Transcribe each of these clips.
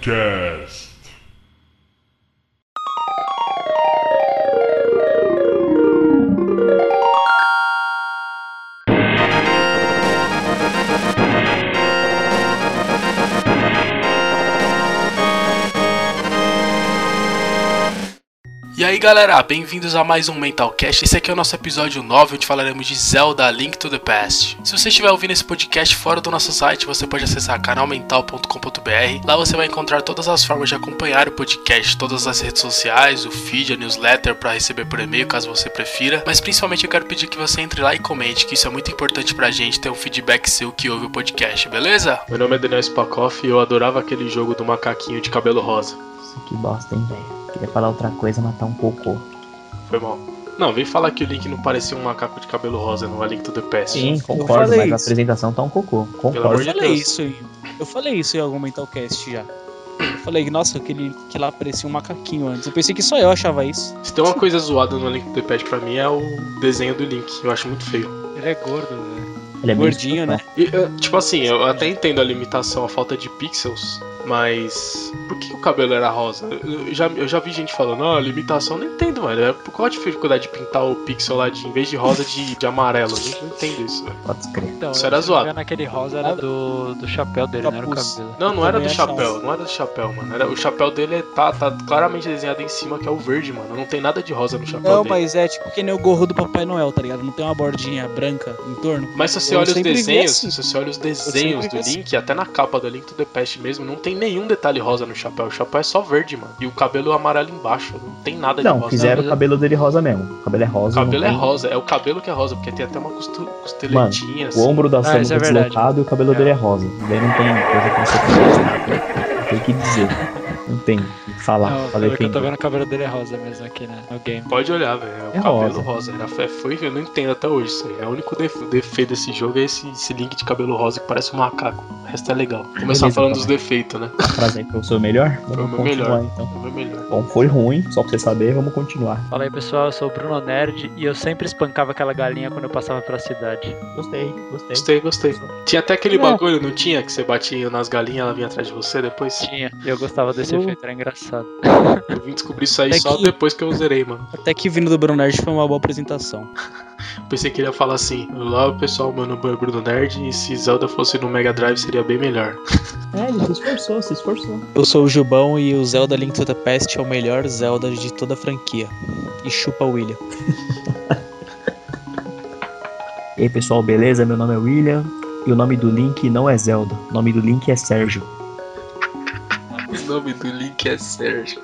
Podcast. Galera, bem-vindos a mais um Mentalcast. Esse aqui é o nosso episódio 9, onde falaremos de Zelda Link to the Past. Se você estiver ouvindo esse podcast fora do nosso site, você pode acessar canalmental.com.br. Lá você vai encontrar todas as formas de acompanhar o podcast, todas as redes sociais, o feed, a newsletter para receber por e-mail caso você prefira. Mas principalmente eu quero pedir que você entre lá e comente, que isso é muito importante pra gente ter um feedback seu que ouve o podcast, beleza? Meu nome é Daniel Spakoff e eu adorava aquele jogo do macaquinho de cabelo rosa. Isso que bosta, hein, velho. Queria falar outra coisa, matar um cocô. Foi mal. Não, vem falar que o Link não parecia um macaco de cabelo rosa no A Link to the Past. Sim, concordo, mas a isso. apresentação tá um cocô. Pelo Concordo. amor Eu de falei Deus. isso eu falei isso em algum Mentalcast já. Eu falei, nossa, aquele que lá parecia um macaquinho antes. Eu pensei que só eu achava isso. Se tem uma coisa zoada no A Link to the Past pra mim é o desenho do Link. Eu acho muito feio. Ele é gordo, velho. Ele é Gordinho, né? E, eh, tipo assim, eu até entendo a limitação, a falta de pixels, mas por que o cabelo era rosa? Eu já, eu já vi gente falando, ó, limitação, não entendo, velho. É, Qual a dificuldade de pintar o pixel lá de, em vez de rosa, de, de amarelo? Eu não entendo isso, velho. Pode crer. Então, Isso era zoado. engano, aquele rosa era do, do chapéu dele, não era o cabelo. Não, não era do chapéu, não era do chapéu, mano. Era, o chapéu dele é- tá, tá claramente desenhado em cima, que é o verde, mano. Não tem nada de rosa no chapéu Não, dele. mas é tipo que nem o gorro do Papai Noel, tá ligado? Não tem uma bordinha branca em torno. Mas se você Eu olha os desenhos, assim. se você olha os desenhos do assim. Link, até na capa do Link to the Past mesmo, não tem nenhum detalhe rosa no chapéu. O chapéu é só verde, mano. E o cabelo é amarelo embaixo, não tem nada de Não, rosa. fizeram mas o cabelo dele rosa mesmo. O cabelo é O rosa. cabelo não é tem- rosa, é o cabelo que é rosa, porque tem até uma costu- costeletinha O assim. ombro da Ah, Samus isso é verdade. deslocado e o cabelo É. dele é rosa. Daí não tem coisa que você pode Tem que dizer. Não tem o que falar. Não, Falei que eu tô vendo, o cabelo dele é rosa mesmo aqui né, no game. Pode olhar, velho. É o É cabelo rosa. rosa. Foi, foi- eu não entendo até hoje isso aí. É o único def- defeito desse jogo é esse, esse link de cabelo rosa que parece um macaco. O resto é legal. Começar Beleza, falando então. dos defeitos, né? A frase aí foi o melhor? Foi o meu melhor. então. É o meu melhor. Bom, foi ruim, só pra você saber, vamos continuar. Fala aí pessoal, eu sou o Bruno Nerd e eu sempre espancava aquela galinha quando eu passava pela cidade. Gostei, gostei. Gostei, gostei. Tinha até aquele É. bagulho, não tinha? Que você batia nas galinhas ela vinha atrás de você depois? Tinha, e eu gostava desse Eu- efeito, era engraçado. Eu vim descobrir isso aí É só que- depois que eu zerei, mano. Até que vindo do Bruno Nerd foi uma boa apresentação. Pensei que ele ia falar assim: Olá pessoal, meu nome é Bruno Nerd e se Zelda fosse no Mega Drive seria bem melhor. É, ele se esforçou, se esforçou. Eu sou o Jubão e o Zelda Link to the Past é o melhor Zelda de toda a franquia. E chupa o William. E aí pessoal, beleza? Meu nome é William e o nome do Link não é Zelda, o nome do Link é Sérgio. O nome do Link é Sérgio.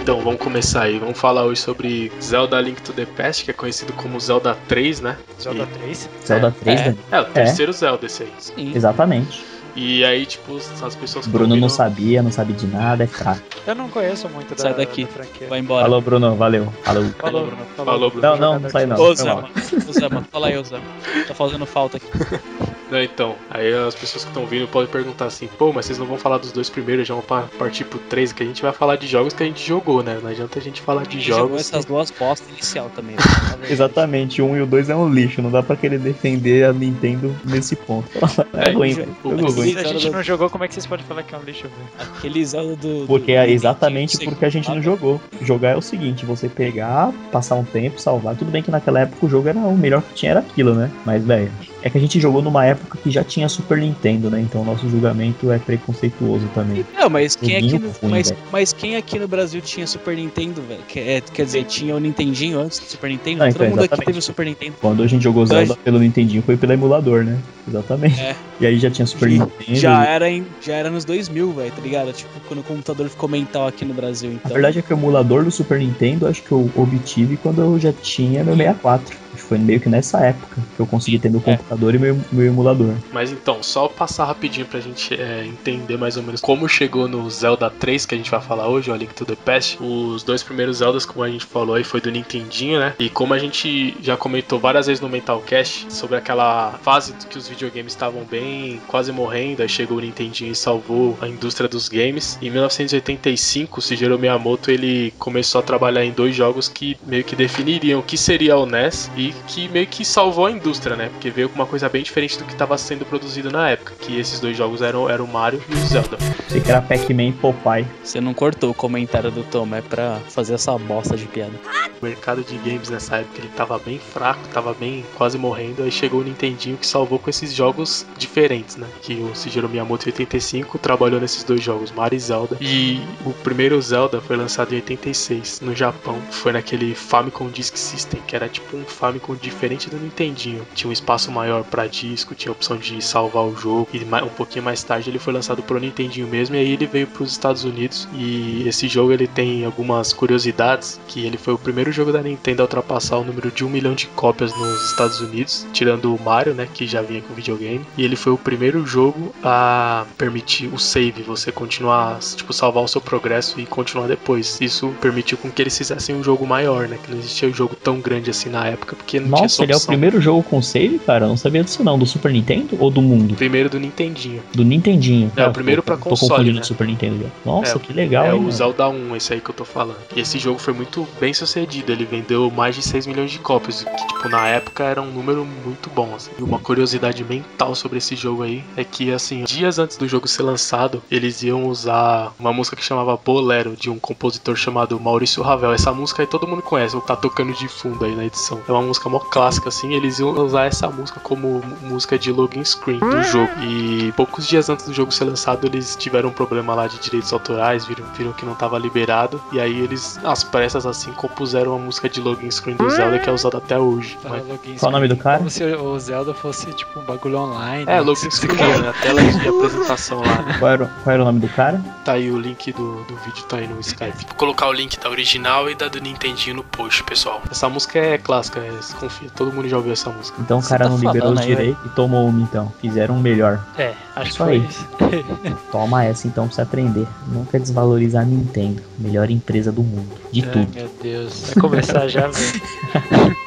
Então vamos começar aí, vamos falar hoje sobre Zelda Link to the Past, que é conhecido como Zelda 3, né? Zelda E- 3? Zelda 3, é. né? É, o terceiro Zelda esse aí. Sim. Exatamente. E aí, tipo, as pessoas Bruno tão não sabia, não sabe de nada, é fraco. Eu não conheço muito da, Sai daqui. da franquia. Vai embora. Falou, Bruno, valeu. Falou. Falou, Bruno. Falou, Bruno. Não, não, não sai não. Ô. Zama. Ô, Zama, fala aí, ô, Zama. Tá fazendo falta aqui. Não, então, aí as pessoas que estão vindo podem perguntar assim, pô, mas vocês não vão falar dos dois primeiros, já vão pa- partir pro três, que a gente vai falar de jogos que a gente jogou, né? Não adianta a gente falar de Jogou jogos. essas duas postas inicial também. né? Exatamente, o 1 e o 2 é um lixo, não dá pra querer defender a Nintendo nesse ponto. É, É, ruim, jo- Jogo ruim. Se a gente não jogou, como é que vocês podem falar que é um lixo, velho? Aquele Zelda do. do- Porque do é exatamente porque a gente não jogou. Jogar é o seguinte, você pegar, passar um tempo, salvar. Tudo bem que naquela época o jogo era o melhor que tinha era aquilo, né? Mas, velho, é que a gente jogou numa época que já tinha Super Nintendo, né? Então o nosso julgamento é preconceituoso também. Não, mas quem, aqui no, ruim, mas, mas quem aqui no Brasil tinha Super Nintendo, velho? Que- é, quer dizer, tinha o Nintendinho antes do Super Nintendo? Ah, Todo então, mundo aqui exatamente. teve o Super Nintendo. Quando a gente jogou Então, Zelda pelo Nintendinho foi pelo emulador, né? Exatamente. É. E aí já tinha Super Nintendo. Já era, em, já era nos 2000, velho, tá ligado? Tipo, quando o computador ficou mental aqui no Brasil, então. verdade é que o emulador do Super Nintendo acho que eu obtive quando eu já tinha meu 64. Foi meio que nessa época que eu consegui ter meu computador e meu, meu emulador. Mas então, só passar rapidinho pra gente é, entender mais ou menos como chegou no Zelda 3 que a gente vai falar hoje, o A Link to the Past. Os dois primeiros Zeldas, como a gente falou aí, foi do Nintendinho, né? E como a gente já comentou várias vezes no Mentalcast sobre aquela fase que os videogames estavam bem, quase morrendo, aí chegou o Nintendinho e salvou a indústria dos games. Em 1985, o Shigeru Miyamoto ele começou a trabalhar em dois jogos que meio que definiriam o que seria o NES e que meio que salvou a indústria, né? Porque veio com uma coisa bem diferente do que estava sendo produzido na época, que esses dois jogos eram, eram o Mario e o Zelda. Sei que era Pac-Man e Popeye. Você não cortou o comentário do Tom, é pra fazer essa bosta de piada. O mercado de games nessa época ele tava bem fraco, tava bem quase morrendo, aí chegou o Nintendinho que salvou com esses jogos diferentes, né? Que o Shigeru Miyamoto em 85 trabalhou nesses dois jogos, Mario e Zelda. E o primeiro Zelda foi lançado em 86 no Japão. Foi naquele Famicom Disk System, que era tipo um Famicom diferente do Nintendinho. Tinha um espaço maior para disco, tinha a opção de salvar o jogo. E um pouquinho mais tarde ele foi lançado pro Nintendinho mesmo e aí ele veio para os Estados Unidos. E esse jogo ele tem algumas curiosidades, que ele foi o primeiro jogo da Nintendo a ultrapassar o número de um milhão de cópias nos Estados Unidos, tirando o Mario, né, que já vinha com videogame. E ele foi o primeiro jogo a permitir o save, você continuar, tipo, salvar o seu progresso e continuar depois. Isso permitiu com que eles fizessem um jogo maior, né, que não existia um jogo tão grande assim na época, porque não Nossa, tinha ele é o primeiro jogo com save, cara? Eu não sabia disso não. Do Super Nintendo ou do mundo? Primeiro do Nintendinho. Do Nintendinho. É, Ah, o primeiro pra Tô console, né? o Super Nintendo já. Nossa, É, que legal, é hein, o mano? Zelda 1, esse aí que eu tô falando. E esse jogo foi muito bem sucedido. Ele vendeu mais de 6 milhões de cópias, o que, tipo, na época era um número muito bom. Assim. E uma curiosidade mental sobre esse jogo aí é que, assim, dias antes do jogo ser lançado, eles iam usar uma música que chamava Bolero, de um compositor chamado Maurício Ravel. Essa música aí todo mundo conhece, tá tocando de fundo aí na edição. É uma música mó clássica, assim. Eles iam usar essa música como música de login screen do jogo. E poucos dias antes do jogo ser lançado, eles tiveram um problema lá de direitos autorais, viram, viram que não tava liberado. E aí eles, às pressas, assim, compuseram uma música de login screen do Zelda que é usada até hoje. Tá, Mas- Qual o nome do cara? Como se o Zelda fosse tipo um bagulho online. é, né? login screen, né? A tela de apresentação lá. Qual era, qual era o nome do cara? Tá aí o link do, do vídeo, tá aí no Skype. Vou colocar o link da original e da do Nintendinho no post, pessoal. Essa música é clássica, é, confia, todo mundo já ouviu essa música. Então o cara tá não liberou os direitos e tomou uma então. Fizeram um melhor. É, acho Isso que foi aí. isso. Toma essa então pra você aprender. Nunca desvalorizar a Nintendo. Melhor empresa do mundo. De Ai, tudo. meu Deus. Vai começar já, velho.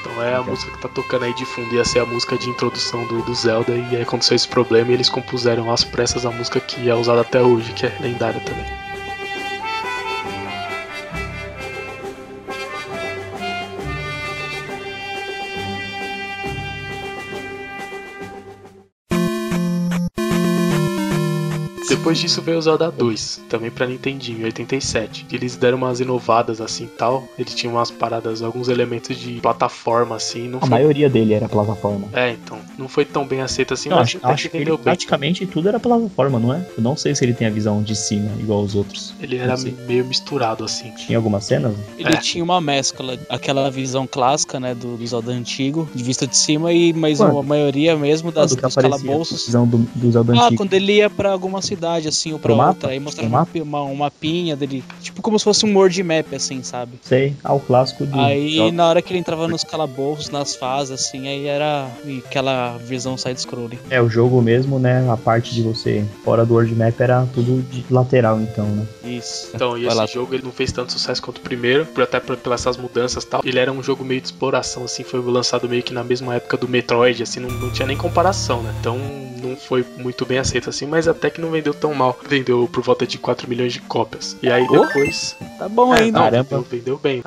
Então é a música que tá tocando aí de fundo, ia ser a música de introdução do, do Zelda, e aí aconteceu esse problema e eles compuseram às pressas a música que é usada até hoje, que é lendária também. Depois disso veio o Zelda 2, também pra Nintendinho, em 87. Eles deram umas inovadas assim e tal. Eles tinham umas paradas, alguns elementos de plataforma assim. Não A foi... maioria dele era plataforma. É, então. Não foi tão bem aceito assim, Não, mas acho, até acho que que ele, bem. praticamente tudo era plataforma, não é? Eu não sei se ele tem a visão de cima igual os outros. Ele era meio misturado assim. Tinha algumas cenas? Ele É. tinha uma mescla, aquela visão clássica, né, do, do Zelda antigo, de vista de cima, e mas Quando? a maioria mesmo das, Quando que dos calabouços. visão do, do Zelda Ah, antigo. quando ele ia pra alguma cidade, assim, ou pra Pro outra, mapa? aí mostrava Pro uma, mapa? uma, um mapinha dele, tipo como se fosse um world map, assim, sabe? Sei, ao clássico de. Aí jogos. na hora que ele entrava nos calabouços, nas fases, assim, aí era aquela visão side-scrolling. É, o jogo mesmo, né? A parte de você fora do world map era tudo de lateral, então, né? Isso. Então, e Vai esse lá. jogo ele não fez tanto sucesso quanto o primeiro, por até por, pelas essas mudanças e tal. Ele era um jogo meio de exploração, assim, foi lançado meio que na mesma época do Metroid, assim, não, não tinha nem comparação, né? Então não foi muito bem aceito assim, mas até que não vendeu tão mal. Vendeu por volta de 4 milhões de cópias. E aí Oh, depois. Tá bom É, ainda. não, Caramba. vendeu, vendeu bem.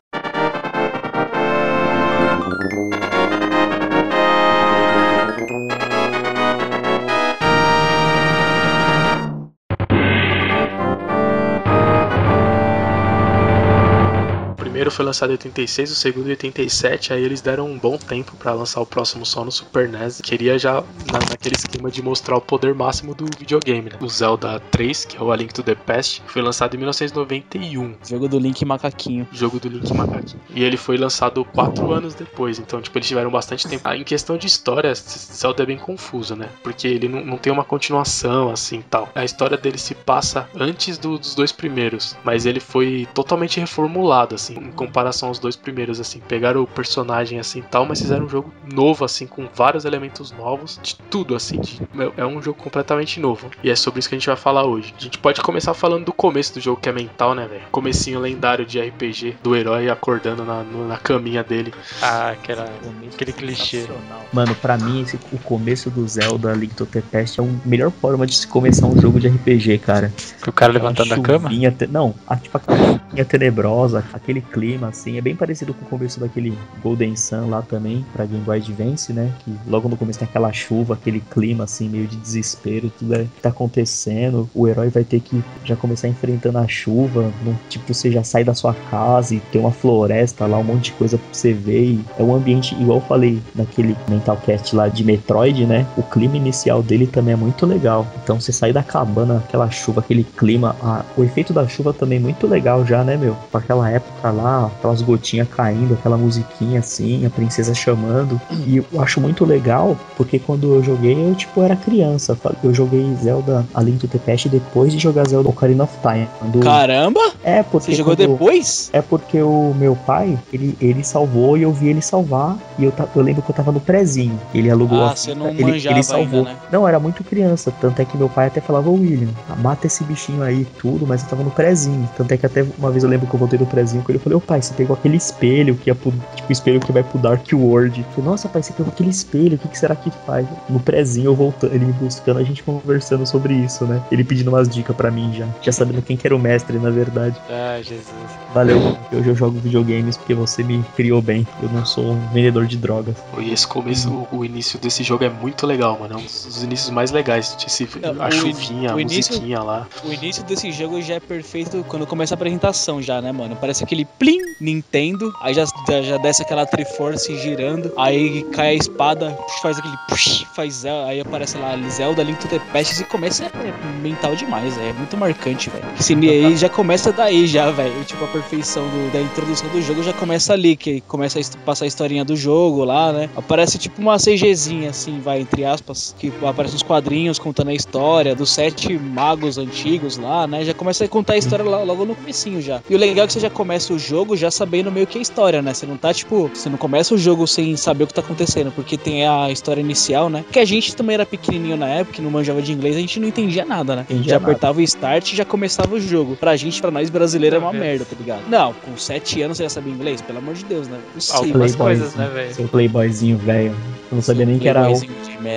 Primeiro foi lançado em 86, o segundo em 87, aí eles deram um bom tempo pra lançar o próximo só no Super NES. Queria já na- naquele esquema de mostrar o poder máximo do videogame, né? O Zelda 3, que é o A Link to the Past, foi lançado em 1991. Jogo do Link Macaquinho. Jogo do Link Macaquinho. E ele foi lançado quatro anos depois, então, tipo, eles tiveram bastante tempo. Ah, em questão de história, Zelda é bem confuso, né? Porque ele não, não tem uma continuação, assim, tal. A história dele se passa antes do- dos dois primeiros, mas ele foi totalmente reformulado, assim. Comparação aos dois primeiros, assim. Pegaram o personagem assim e tal, mas fizeram um jogo novo, assim, com vários elementos novos, de tudo, assim. de- meu, é um jogo completamente novo. E é sobre isso que a gente vai falar hoje. A gente pode começar falando do começo do jogo, que é mental, né, velho? Comecinho lendário de RPG, do herói acordando na, no- na caminha dele. Ah, aquela, aquele clichê. Mano, pra mim, esse, o começo do Zelda Link to the Past é a melhor forma de se começar um jogo de RPG, cara. O cara levantando da cama? te- Não, a- tipo aquela tenebrosa, aquele clima assim, é bem parecido com o começo daquele Golden Sun lá também, pra Game Boy Advance, né? Que logo no começo tem aquela chuva, aquele clima assim, meio de desespero, tudo é, que tá acontecendo. O herói vai ter que já começar enfrentando a chuva, tipo, você já sai da sua casa e tem uma floresta lá, um monte de coisa pra você ver. E é um ambiente, igual eu falei naquele Mentalcast lá de Metroid, né? O clima inicial dele também é muito legal. Então você sai da cabana, aquela chuva, aquele clima, a- o efeito da chuva também é muito legal já, né, meu? Com aquela época lá, aquelas gotinhas caindo, aquela musiquinha assim, a princesa chamando. E eu acho muito legal, porque quando eu joguei, eu tipo era criança. Eu joguei Zelda A Link to the Past depois de jogar Zelda Ocarina of Time. Quando... Caramba! É, porque Você jogou depois? é porque o meu pai, ele, ele salvou e eu vi ele salvar. E eu, ta- eu lembro que eu tava no prezinho. Ele alugou Ah, a fita, ele, ele salvou. ainda, né? Não, era muito criança. Tanto é que meu pai até falava, William, mata esse bichinho aí e tudo, mas eu tava no prezinho. Tanto é que até uma vez eu lembro que eu voltei no prezinho com ele. Eu falei, pai, você pegou aquele espelho que ia pro. Tipo, o espelho que vai pro Dark World. Falei, Nossa, pai, você pegou aquele espelho, o que, que será que faz? No prezinho eu voltando, ele me buscando, a gente conversando sobre isso, né? Ele pedindo umas dicas pra mim já. Já sabendo quem que era o mestre, na verdade. Ah, Jesus. Valeu, hoje eu jogo videogames porque você me criou bem. Eu não sou um vendedor de drogas. E esse começo, o, o início desse jogo é muito legal, mano. É um dos inícios mais legais. Esse, É, a o in- chuvinha, a o início- musiquinha lá. O início desse jogo já é perfeito quando começa a apresentação já, né, mano? Parece aquele plim Nintendo, aí já, já, já desce aquela Triforce girando, aí cai a espada, faz aquele push, faz Zelda, aí aparece lá Zelda Link to the Past e começa é mental demais, é muito marcante, velho. Esse aí já começa daí já, velho. Tipo a perfeição do- da introdução do jogo já começa ali, que começa a passar a historinha do jogo lá, né? Aparece tipo uma CGzinha assim, vai entre aspas, que aparece uns quadrinhos contando a história dos sete magos antigos lá, né? Já começa a contar a história lá- logo no comecinho já. E o legal é que você já começa o jogo já sabendo meio que a história, né? Você não tá tipo, você não começa o jogo sem saber o que tá acontecendo, porque tem a história inicial, né? Que a gente também era pequenininho na época, que não manjava de inglês, a gente não entendia nada, né? Entendia já nada. apertava o start e já começava o jogo. Pra gente, pra nós brasileiros, é uma Tá vendo? merda, tá ligado? Não, com sete anos você já sabia inglês? Pelo amor de Deus, né? Impossível. Algumas Playboyzinho. coisas, né, velho? Seu playboyzinho velho. Eu não sabia nem que era o.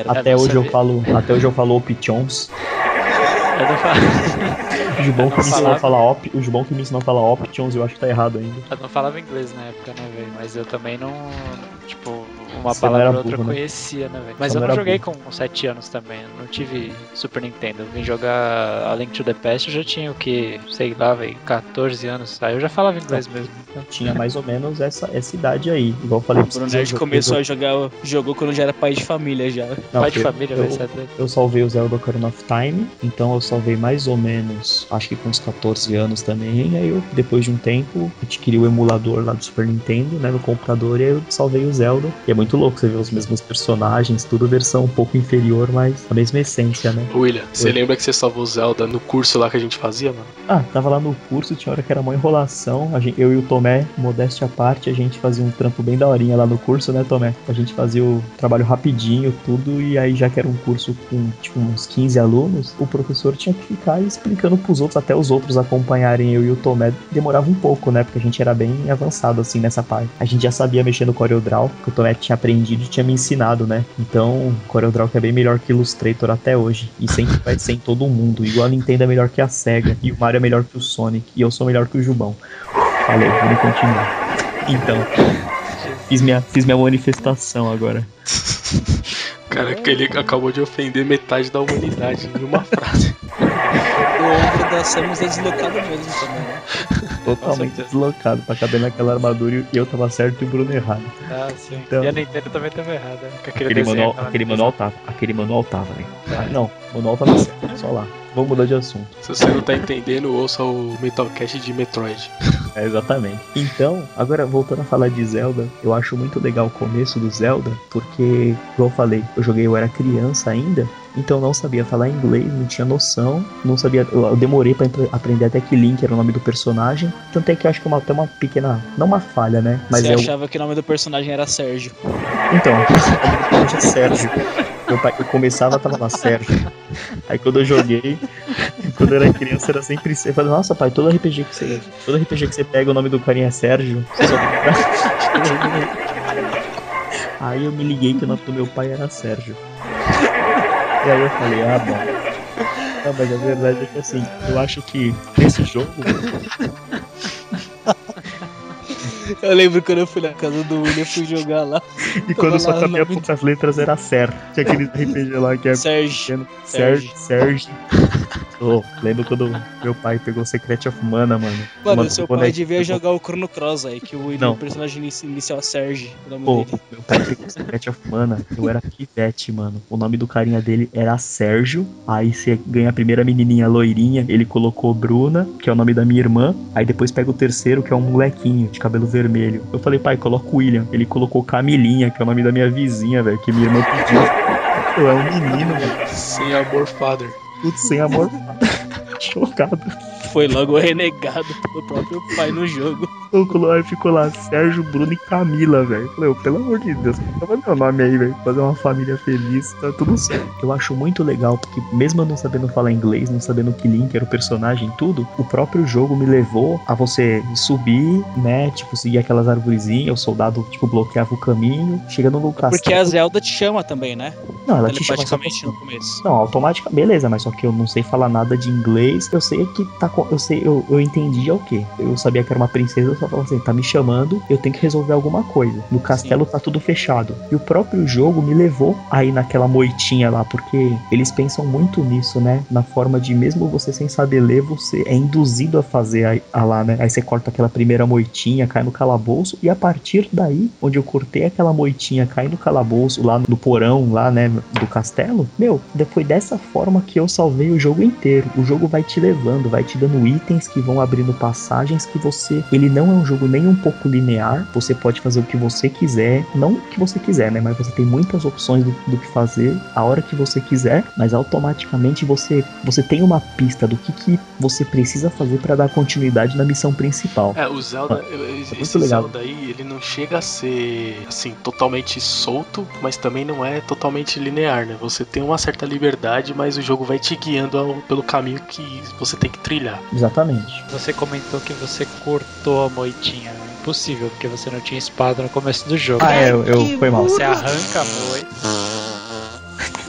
Até não hoje eu falo. Até hoje eu falo Options. Eu não, fa- O Jubão que não me ensinou a falava. falar op, o que me ensinou a falar Options, eu acho que tá errado ainda. eu não falava inglês na época, né, velho? Mas eu também não. Tipo, uma Você palavra ou outra eu né? conhecia, né, velho? Mas Você eu não joguei com 7 anos também. eu Não tive Super Nintendo. Eu vim jogar A Link to the Past, eu já tinha o que? Sei lá, velho, 14 anos. Aí eu já falava inglês mesmo. Tinha mais ou menos essa, essa idade aí. Igual eu falei O pra Bruno você, Nerd eu- começou eu- a jogar, jogou quando já era pai de família já. não, Pai de eu- família, eu, velho, você é. Eu salvei o Zelda Ocarina of Time, então eu salvei mais ou menos, acho que com uns 14 anos também. Aí eu, depois de um tempo, adquiri o emulador lá do Super Nintendo, né, no computador, e aí eu salvei o Zelda. E é muito louco você ver os mesmos personagens, tudo versão um pouco inferior, mas a mesma essência, né? William, você lembra que você salvou Zelda no curso lá que a gente fazia, mano? Ah, tava lá no curso, tinha hora que era uma enrolação. A gente, eu e o Tomé, modéstia à parte, a gente fazia um trampo bem daorinha lá no curso, né, Tomé? A gente fazia o trabalho rapidinho, tudo, e aí já que era um curso com tipo uns 15 alunos, o professor tinha que ficar explicando pros outros, até os outros acompanharem eu e o Tomé. Demorava um pouco, né? Porque a gente era bem avançado assim nessa parte. A gente já sabia mexer no CorelDRAW, que o Tomé tinha aprendido e tinha me ensinado, né? Então, CorelDRAW que é bem melhor que Illustrator até hoje. E sempre vai ser em todo mundo. Igual a Nintendo é melhor que a SEGA. E o Mario é melhor que o Sonic. E eu sou melhor que o Jubão. Falei, vamos continuar. Então, fiz minha, fiz minha manifestação agora. Cara, que ele acabou de ofender metade da humanidade em uma frase. O ombro da Samus é deslocado mesmo também, né? Totalmente deslocado pra caber naquela armadura e eu tava certo e o Bruno errado. Ah, sim. Então- E a Nintendo também tava errada. né? Aquele, Aquele manual, aquele manual tava. Aquele manual tava, velho. Ah, não, o manual tava certo. Só lá. Vamos mudar de assunto. Se você não tá entendendo, ouça o Metalcast de Metroid. É, exatamente. Então, agora voltando a falar de Zelda, eu acho muito legal o começo do Zelda, porque, igual eu falei, eu joguei, eu era criança ainda, então eu não sabia falar inglês, não tinha noção, não sabia. Eu, eu demorei pra empre- aprender até que Link era o nome do personagem. Tanto é que eu acho que é uma, até uma pequena. Não uma falha, né? Mas Você é o. achava que o nome do personagem era Sérgio. Então, eu tinha Sérgio. Meu pai, eu começava, tava lá, Sérgio. Aí quando eu joguei, quando eu era criança, era sempre. Eu falei, nossa, pai, todo RPG que você. Todo RPG que você pega, o nome do carinha é Sérgio. Você só Aí eu me liguei que o nome do meu pai era Sérgio. E aí eu falei, ah, bom. Não, mas a verdade é que assim, eu acho que nesse jogo. Eu lembro quando eu fui na casa do William, fui jogar lá. E quando só lá, cabia nome- poucas letras era Ser. Tinha aquele RPG lá que é Sérgio. Sérgio. Sérgio. Oh, lembro quando meu pai pegou Secret of Mana, mano. Mano, Uma seu pai devia jogar o Chrono Cross aí, que o William, o personagem inici- inicial é Sérgio, o nome Pô, dele. meu pai pegou Secret of Mana, eu era pivete, mano. O nome do carinha dele era Sérgio. Aí você ganha a primeira menininha loirinha, ele colocou Bruna, que é o nome da minha irmã. Aí depois pega o terceiro, que é um molequinho de cabelo vermelho. Eu falei, pai, coloca o William. Ele colocou Camilinha, que é o nome da minha vizinha, velho, que minha irmã pediu. Eu é um menino, mano. Sem amor, father. Putz, sem amor. Chocado. Foi logo renegado pelo próprio pai no jogo. Colo- Aí ficou lá, Sérgio, Bruno e Camila, velho. Falei, pelo amor de Deus, tava meu nome aí, velho. Fazer uma família feliz, tá tudo certo. Eu acho muito legal, porque mesmo eu não sabendo falar inglês, não sabendo que Link era o personagem e tudo, o próprio jogo me levou a você subir, né? Tipo, seguir aquelas arvorezinhas, o soldado, tipo, bloqueava o caminho, chegando no castelo. Porque a Zelda te chama também, né? Não, ela te chama só Telepaticamente no começo. Não, automática, beleza, mas só que eu não sei falar nada de inglês. Eu sei que tá. Eu sei, eu, eu entendi o quê? Eu sabia que era uma princesa, eu só falava assim, tá me chamando, eu tenho que resolver alguma coisa. No castelo tá tudo fechado. E o próprio jogo me levou aí naquela moitinha lá, porque eles pensam muito nisso, né? Na forma de mesmo você sem saber ler, você é induzido a fazer aí, a lá, né? Aí você corta aquela primeira moitinha, cai no calabouço, e a partir daí, onde eu cortei aquela moitinha, cai no calabouço, lá no porão, lá, né, do castelo, meu, foi dessa forma que eu salvei o jogo inteiro. O jogo vai te levando, vai te dando itens que vão abrindo passagens que você. Ele não é um jogo nem um pouco linear, você pode fazer o que você quiser, não o que você quiser, né, mas você tem muitas opções do, do que fazer a hora que você quiser, mas automaticamente você, você tem uma pista do que, que você precisa fazer para dar continuidade na missão principal. É, o Zelda, muito esse legal. Zelda aí, ele não chega a ser, assim, totalmente solto, mas também não é totalmente linear, né? Você tem uma certa liberdade, mas o jogo vai te guiando ao- pelo caminho que você tem que trilhar. Exatamente. Você comentou que você cortou a moitinha. Impossível, porque você não tinha espada no começo do jogo. Ah, é, eu, eu foi mal. Você arranca a moita.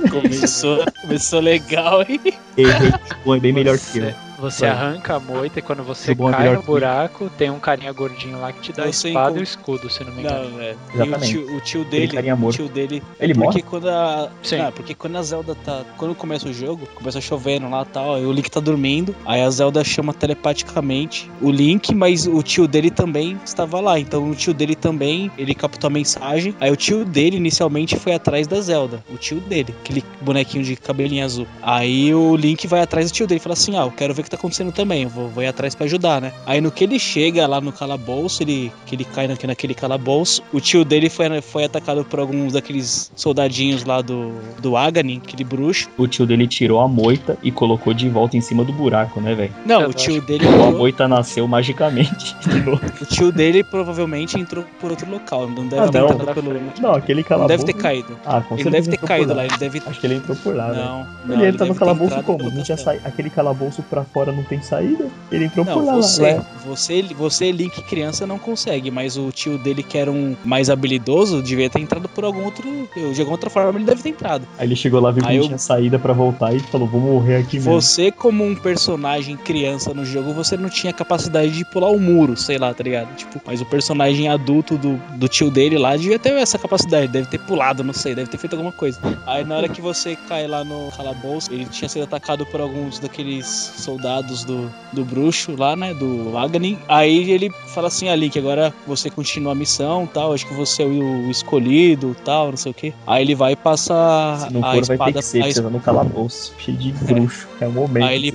Começou, começou legal, hein? Errei, é bem melhor que eu. Você, arranca a moita e quando você é cai no buraco, tem um carinha gordinho lá que te dá a espada e o escudo, se não me engano. Não, é. E o Exatamente. tio, o tio dele. O tio dele. Ele porque morre? quando a. Sim. Não, porque quando a Zelda tá. Quando começa o jogo, começa chovendo lá e tal, aí o Link tá dormindo. Aí a Zelda chama telepaticamente o Link, mas o tio dele também estava lá. Então o tio dele também, ele captou a mensagem. Aí o tio dele inicialmente foi atrás da Zelda. O tio dele, aquele bonequinho de cabelinho azul. Aí o Link vai atrás do tio dele e fala assim: Ah, eu quero ver o que tá acontecendo também. Eu vou, vou ir atrás pra ajudar, né? Aí no que ele chega lá no calabouço, ele, que ele cai naque- naquele calabouço, o tio dele foi, foi atacado por alguns daqueles soldadinhos lá do, do Aganin, aquele bruxo. O tio dele tirou a moita e colocou de volta em cima do buraco, né, velho? Não, Eu o tio dele A moita nasceu magicamente de novo. o tio dele provavelmente entrou por outro local. Não deve Ah, ter não. entrado pelo. Não, aquele Não calabouço. deve ter caído. Ah, com Ele deve ter caído lá, ele deve. Acho que ele entrou por lá. Não, não. Ele, tá no deve ter calabouço como? Não tinha saído. Aquele calabouço pra fora não tem saída? Ele entrou Não, por lá, você, lá. você, você, Link criança, não consegue, mas o tio dele, que era um mais habilidoso, devia ter entrado por algum outro. De alguma outra forma, ele deve ter entrado. Aí ele chegou lá, viu que não tinha saída pra voltar e falou: vou morrer aqui mesmo. Você, como um personagem criança no jogo, você não tinha capacidade de pular o muro, sei lá, tá ligado? Tipo, mas o personagem adulto do, do tio dele lá devia ter essa capacidade, deve ter pulado, não sei, deve ter feito alguma coisa. Aí na hora que você cai lá no calabouço, ele tinha sido atacado por alguns daqueles soldados do, do bruxo lá, né? Do Agni. Aí ele fala assim, ali que agora você continua a missão tal. Acho que você é o escolhido tal, não sei o que. Aí ele vai e passa Se não a for, espada. vai ter que ser, a você no calabouço, cheio de bruxo. É o momento Aí ele-.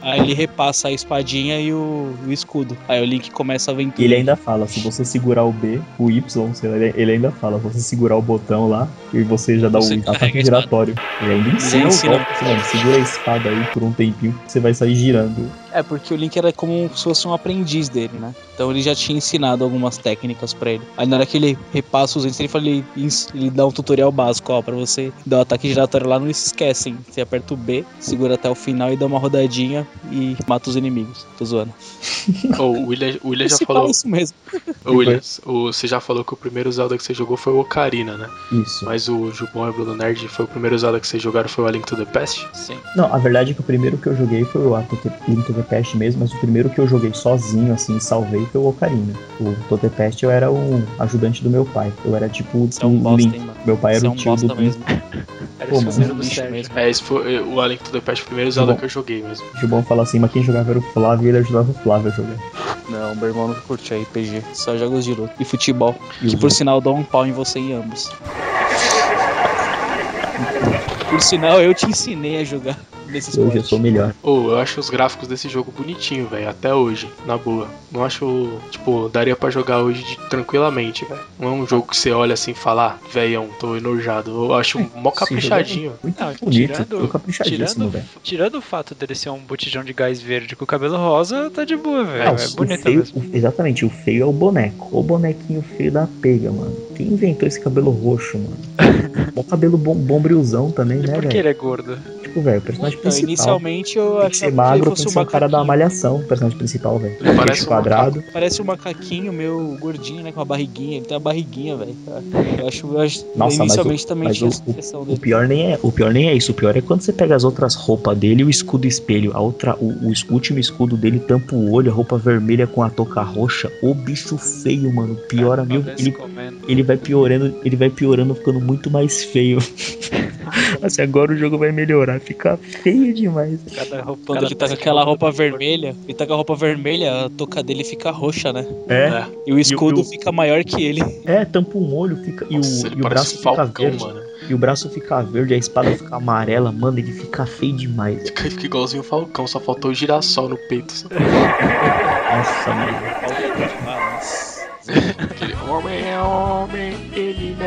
Aí ele repassa a espadinha e o, o escudo. Aí o Link começa a aventura. E ele ainda fala, se você segurar o B, o Y, sei lá, ele- ainda fala, você segurar o botão lá, e você já dá Você o ataque giratório. Ele ainda ensina ensina. segura a espada aí por um tempinho, você vai sair girando. É, porque o Link era como se fosse um aprendiz dele, né? Então ele já tinha ensinado algumas técnicas pra ele. Aí na hora que ele repassa os itens, ele, fala, ele, ele dá um tutorial básico, ó, pra você dar o ataque giratório lá, não se esquecem. Você aperta o B, segura até o final e dá uma rodadinha e mata os inimigos. Tô zoando. Ô, o William, o William já falou. isso mesmo. Ô, William, o- você já falou que o primeiro Zelda que você jogou foi o Ocarina, né? Isso. Mas o Jubon e o Bruno Nerd foi o primeiro Zelda que vocês jogaram foi o A Link to the Past? Sim. Não, a verdade é que o primeiro que eu joguei foi o Link to the Past mesmo, mas o primeiro que eu joguei sozinho, assim, salvei foi o Ocarina. O Totepest eu era um ajudante do meu pai. Eu era tipo Você é um o bosta, Link. hein. Meu pai era Você é o um tio do mesmo. Era Pô, o mano, do lixo mesmo. É, esse foi o A Link to the Past, o primeiro Zelda Jubon. que eu joguei mesmo. O Gilbão fala assim, mas quem jogava era o Flávio e ele ajudava o Flávio a jogar. Não, meu irmão nunca curte RPG. Só jogos de luta. E futebol. E Que o por sinal dou um pau em você em ambos. Por sinal, eu te ensinei a jogar nesse Hoje eu esporte. sou melhor. Ô, eu acho os gráficos desse jogo bonitinho, velho, até hoje, na boa. Não acho, tipo, daria pra jogar hoje de- tranquilamente, velho. Não é um jogo que você olha assim e fala, ah, velhão, tô enojado. Eu acho mó Sim, caprichadinho. Muito Não, bonito, tirando- tô caprichadíssimo, Tirando, velho. tirando o fato dele ser um botijão de gás verde com o cabelo rosa, tá de boa, velho. Não, É o bonito feio, mesmo. o- exatamente, o feio é o boneco. O bonequinho feio da pega, mano. Quem inventou esse cabelo roxo, mano? Bom cabelo bom, bombrilzão também, E né, por que velho? ele é gordo? Tipo, velho, o personagem Então, principal. inicialmente eu Tem que achava ser que ele magro, tem fosse que um ser um cara da macaquinho. malhação, o personagem principal, velho. Ele parece um quadrado. Parece um macaquinho meu gordinho, né? Com a barriguinha. Ele tem a barriguinha, velho. Eu acho, eu acho Nossa, inicialmente o- também mas tinha o- essa O dele. pior, nem é, o pior nem é isso, o pior é quando você pega as outras roupas dele e o escudo espelho. A outra, o, o último escudo dele tampa o olho, a roupa vermelha com a touca roxa. O bicho feio, mano. Piora mil. Parece Ele, ele vai piorando, ele vai piorando, ficando muito mais feio. assim, agora o jogo vai melhorar, fica feio demais. Cada roupa. Quando cada ele tá com aquela roupa vermelha, ele tá com a roupa vermelha, a touca dele fica roxa, né? É, É. E o escudo e o- fica maior que ele. é, tampa um olho, fica e Nossa, o, ele e o braço um fica falcão, verde. mano. E o braço fica verde, a espada fica amarela, mano, ele fica feio demais. Fica, fica igualzinho o Falcão, só faltou o girassol no peito. Nossa, mano. Aquele homem é homem,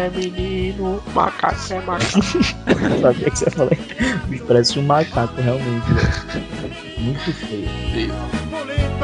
é menino, macaco é macaco. Sabia que você ia falar. O bicho parece um macaco, realmente. Muito feio. Político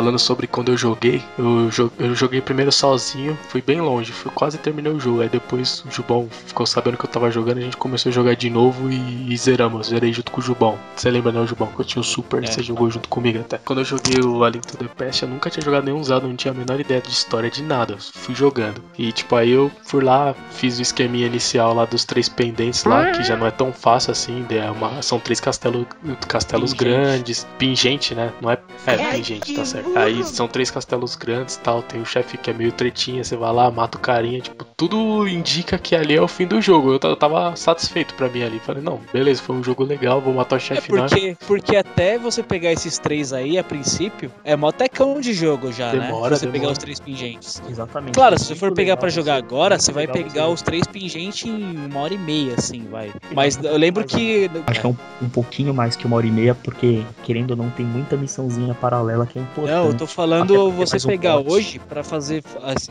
Falando sobre quando eu joguei, eu, jo- eu joguei primeiro sozinho, fui bem longe, fui quase terminei o jogo. Aí depois o Jubão ficou sabendo que eu tava jogando, a gente começou a jogar de novo e, e zeramos. Zerei junto com o Jubão. Você lembra, né, o Jubão? Que eu tinha o Super, É. você jogou junto comigo até. Quando eu joguei o A Link to the Past, eu nunca tinha jogado nenhum Zelda, não tinha a menor ideia de história de nada. Eu fui jogando. E tipo, aí eu fui lá, fiz o esqueminha inicial lá dos três pendentes lá, que já não é tão fácil assim. É uma, são três castelo, castelos Pingente. grandes. Pingente, né? Não é. É, pingente, tá certo. Aí são três castelos grandes e tal. Tem o chefe que é meio tretinha, você vai lá, mata o carinha. Tipo, tudo indica que ali é o fim do jogo. Eu eu tava satisfeito pra mim ali. Falei, não, beleza, foi um jogo legal, vou matar o É chefe final. porque, porque até você pegar esses três aí, a princípio, é motecão de jogo já, Demora, né? Se você demora. pegar os três pingentes. Exatamente. Claro, É se você for pegar pra jogar agora, você vai pegar os três pingentes em uma hora e meia, assim, vai. Mas eu lembro que. Acho que é um, um pouquinho mais que uma hora e meia, porque, querendo ou não, tem muita missãozinha paralela que é importante. Não, eu tô Até falando porque você mais um pegar pote. hoje pra fazer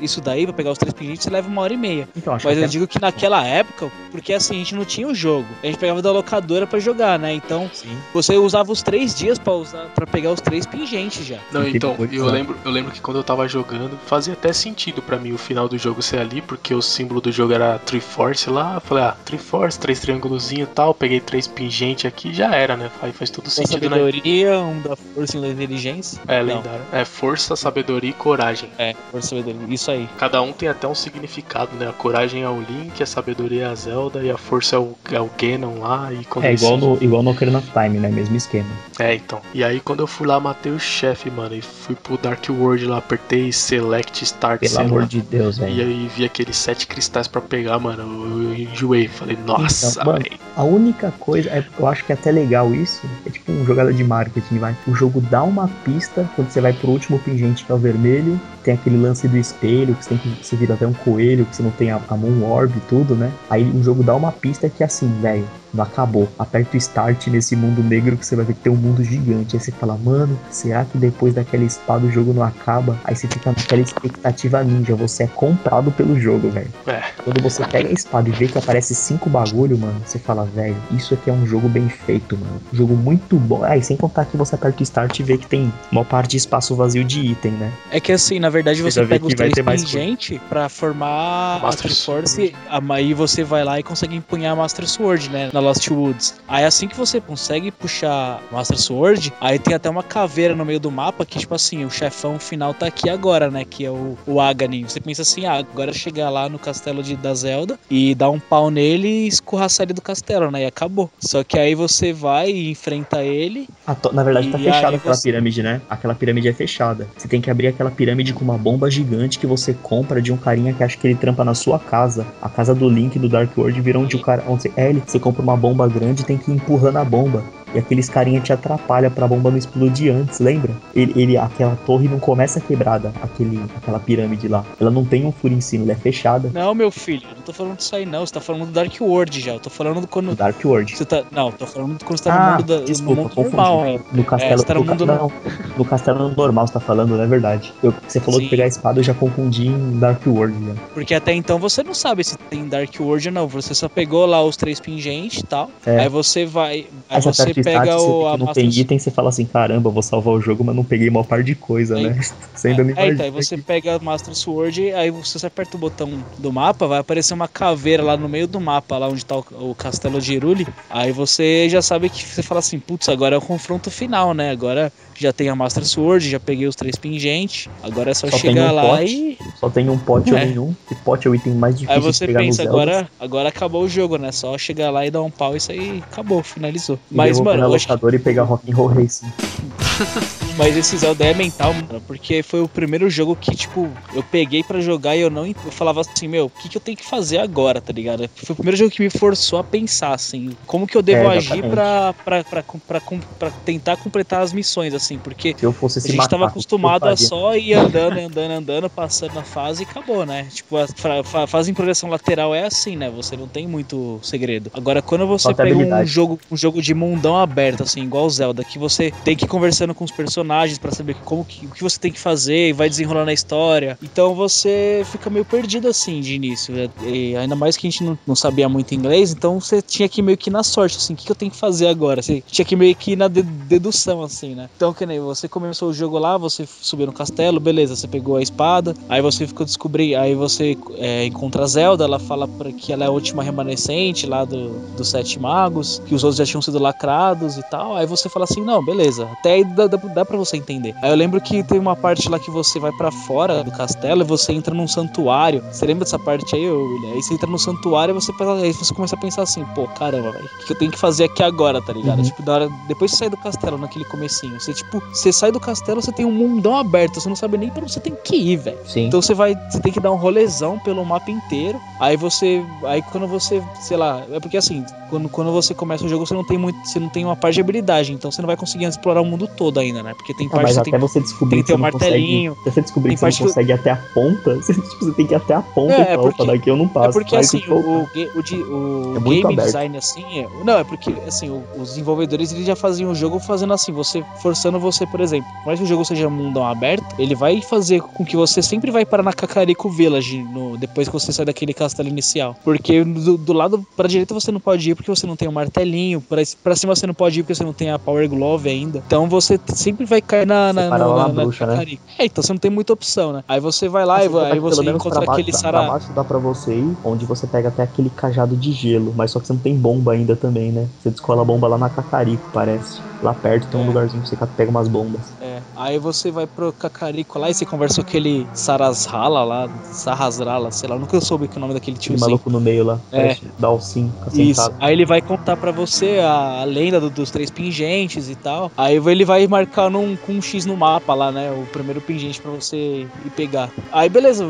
isso daí, pra pegar os três pingentes, você leva uma hora e meia. Então, acho Mas que eu até- digo que naquela época, porque assim, a gente não tinha o jogo. A gente pegava da locadora pra jogar, né? Então, Sim. você usava os três dias pra usar para pegar os três pingentes já. Não, então, eu né? lembro, eu lembro que quando eu tava jogando, fazia até sentido pra mim o final do jogo ser ali, porque o símbolo do jogo era Triforce lá. Eu falei, ah, Triforce, três triângulozinhos e tal, peguei três pingentes aqui, já era, né? Faz, faz todo Um da sentido, né? sabedoria, um da força e um da inteligência. É, Não. É força, sabedoria e coragem. É, força e sabedoria. Isso aí. Cada um tem até um significado, né? A coragem é o Link, a sabedoria é a Zelda e a força é o, é o Ganon lá. E quando É igual no, igual no Ocarina of Time, né? Mesmo esquema. É, então. E aí quando eu fui lá, matei o chefe, mano, e fui pro Dark World lá, apertei Select Start, Pelo amor lá. de Deus, E velho. aí vi aqueles sete cristais pra pegar, mano. Eu, eu enjoei. Falei, nossa, Então, mano, velho. A única coisa, é, eu acho que é até legal isso, é tipo uma jogada de marketing, vai. O jogo dá uma pista quando você vai pro último pingente que é o vermelho, tem aquele lance do espelho, que você tem que você vira até um coelho, que você não tem a, a Moon Orb e tudo, né? Aí o jogo dá uma pista que é assim, velho, não acabou. Aperta o start nesse mundo negro que você vai ver que tem um mundo gigante. Aí você fala, mano, será que depois daquela espada o jogo não acaba? Aí você fica naquela expectativa ninja, você é comprado pelo jogo, velho. É. Quando você pega a espada e vê que aparece cinco bagulho, mano, você fala, velho, isso aqui é um jogo bem feito, mano. Um jogo muito bom. Ah, e sem contar que você aperta o start e vê que tem uma parte de espaço vazio de item, né? É que assim, na verdade, Você você pega os que vai três ter mais pingentes pra formar a Master Triforce, a- aí você vai lá e consegue empunhar a Master Sword, né? Na Lost Woods. Aí assim que você consegue puxar Master Sword, aí tem até uma caveira no meio do mapa que, tipo assim, o chefão final tá aqui agora, né? Que é o, o Aghanim. Você pensa assim, ah, agora chegar lá no castelo de, da Zelda e dar um pau nele e escorraçar ele do castelo, né? E acabou. Só que aí você vai e enfrenta ele. Ah, na verdade, tá fechada aquela você- pirâmide, né? Aquela pirâmide é fechada. Você tem que abrir aquela pirâmide com uma bomba gigante que você compra de um carinha que acha que ele trampa na sua casa. A casa do Link do Dark World vira onde o cara. Onde você, é, ele, você compra uma bomba grande tem que ir empurrando a bomba. E aqueles carinha te atrapalham pra bomba não explodir antes, lembra? Ele, ele- aquela torre não começa quebrada, aquele, aquela pirâmide lá. Ela não tem um furo em cima, ela é fechada. Não, meu filho, eu não tô falando disso aí, não. Você tá falando do Dark World já. Eu tô falando do quando. No Dark World. Você tá, não, tô falando quando você tá no Ah, mundo, da, desculpa, no mundo confundi. normal, hein? No castelo. você tá no no, ca- mundo não, no castelo normal você tá falando, não é verdade. Eu- você falou Sim. de pegar a espada, eu já confundi em Dark World já. Porque até então você não sabe se tem Dark World ou não. Você só pegou lá os três pingentes e tal. É. Aí você vai. Aí Aí você você o pega você o, vê a não Master tem item, você fala assim, caramba, vou salvar o jogo, mas não peguei uma par de coisa, Aí- né? Você ainda não É, então, imagina aí você pega a Master Sword, aí você aperta o botão do mapa, vai aparecer uma caveira lá no meio do mapa, lá onde tá o, o castelo de Hyrule. Aí você já sabe que você fala assim, putz, agora é o confronto final, né? Agora já tem a Master Sword, já peguei os três pingentes, agora é só, Só chegar um lá pote. e. Só tem um pote ou É. nenhum. E pote é o item mais difícil Aí de você pegar pensa, no Zelda. agora, agora acabou o jogo, né? Só chegar lá e dar um pau, isso aí acabou, finalizou. E Mas, mano, na locadora e pegar Rock'n'Roll Racing. Mas esse Zelda é mental, mano, porque foi o primeiro jogo que, tipo, eu peguei pra jogar e eu não. Eu falava assim, meu, o que, que eu tenho que fazer agora, tá ligado? Foi o primeiro jogo que me forçou a pensar, assim, como que eu devo É, agir pra, pra, pra, pra, pra- tentar completar as missões, assim, porque. Se eu fosse A gente matar, tava acostumado a só ir andando, andando, andando, passando a fase e acabou, né? Tipo, a fase em progressão lateral é assim, né? Você não tem muito segredo. Agora, quando você Falta pega um jogo, um jogo de mundão aberto, assim, igual Zelda, que você tem que ir conversando com os personagens pra saber como que, o que você tem que fazer e vai desenrolando a história. Então você fica meio perdido assim de início. né? E ainda mais que a gente não, não sabia muito inglês, então você tinha que meio que na sorte, assim, o que, que eu tenho que fazer agora? Você tinha que meio que ir na de- dedução, assim, né? Então, que nem você começou o jogo lá, você subiu no castelo, beleza, você pegou a espada, aí você ficou descobrir, aí você é, encontra a Zelda, ela fala que ela é a última remanescente lá do, dos sete magos, que os outros já tinham sido lacrados e tal. Aí você fala assim, não, beleza, até aí dá, dá, dá pra você entender. Aí eu lembro que tem uma parte lá que você vai pra fora do castelo e você entra num santuário. Você lembra dessa parte aí, ô, William? Aí você entra no santuário e você, aí você começa a pensar assim, pô, caramba, velho, o que eu tenho que fazer aqui agora, tá ligado? Uhum. Tipo, da hora, depois você sai do castelo, naquele comecinho, você, tipo, você sai do castelo, você tem um mundão aberto, você não sabe nem pra onde você tem que ir, velho. Sim. Então você vai, você tem que dar um rolezão pelo mapa inteiro. Aí você, aí quando você, sei lá, é porque assim, quando, quando você começa o jogo você não tem muito, você não tem uma parte de habilidade, então você não vai conseguir explorar o mundo todo ainda, né? Porque porque tem Ah, parte mas que você até tem você descobrir tem que ter um consegue- martelinho. até você descobrir que você não que- consegue até a ponta, você, tipo, você tem que ir até a ponta É, e é falar, opa, daqui eu não passo. É porque Aí assim, o, o, o É game aberto. design assim, é, não, é porque assim, o- os desenvolvedores eles já faziam o jogo fazendo assim, você forçando você, por exemplo, por mais que o jogo seja mundão aberto, ele vai fazer com que você sempre vai parar na Kakariko Village no, depois que você sai daquele castelo inicial. Porque do, do lado pra direita você não pode ir porque você não tem o martelinho, pra, pra cima você não pode ir porque você não tem a Power Glove ainda. Então você sempre vai cair na, na, Você no- na, na bruxa, né? Kakariko. É, então você não tem muita opção, né? Aí você vai lá e Assim, vai- aí você encontra pra aquele Sara. Pra baixo dá pra você ir, onde você pega até aquele cajado de gelo, mas só que você não tem bomba ainda também, né? Você descola a bomba lá na Cacarico, parece. Lá perto tem um É. lugarzinho que você pega umas bombas. É, aí você vai pro Cacarico lá e você conversa com aquele Sarasrala lá, Sarasrala, sei lá, eu nunca soube que o nome daquele Aquele tiozinho. maluco no meio lá. É. Dalsin, fica Isso. Aí ele vai contar pra você a, a lenda do- dos três pingentes e tal. Aí ele vai marcar num, com um X no mapa lá, né? O primeiro pingente pra você ir pegar. Aí beleza,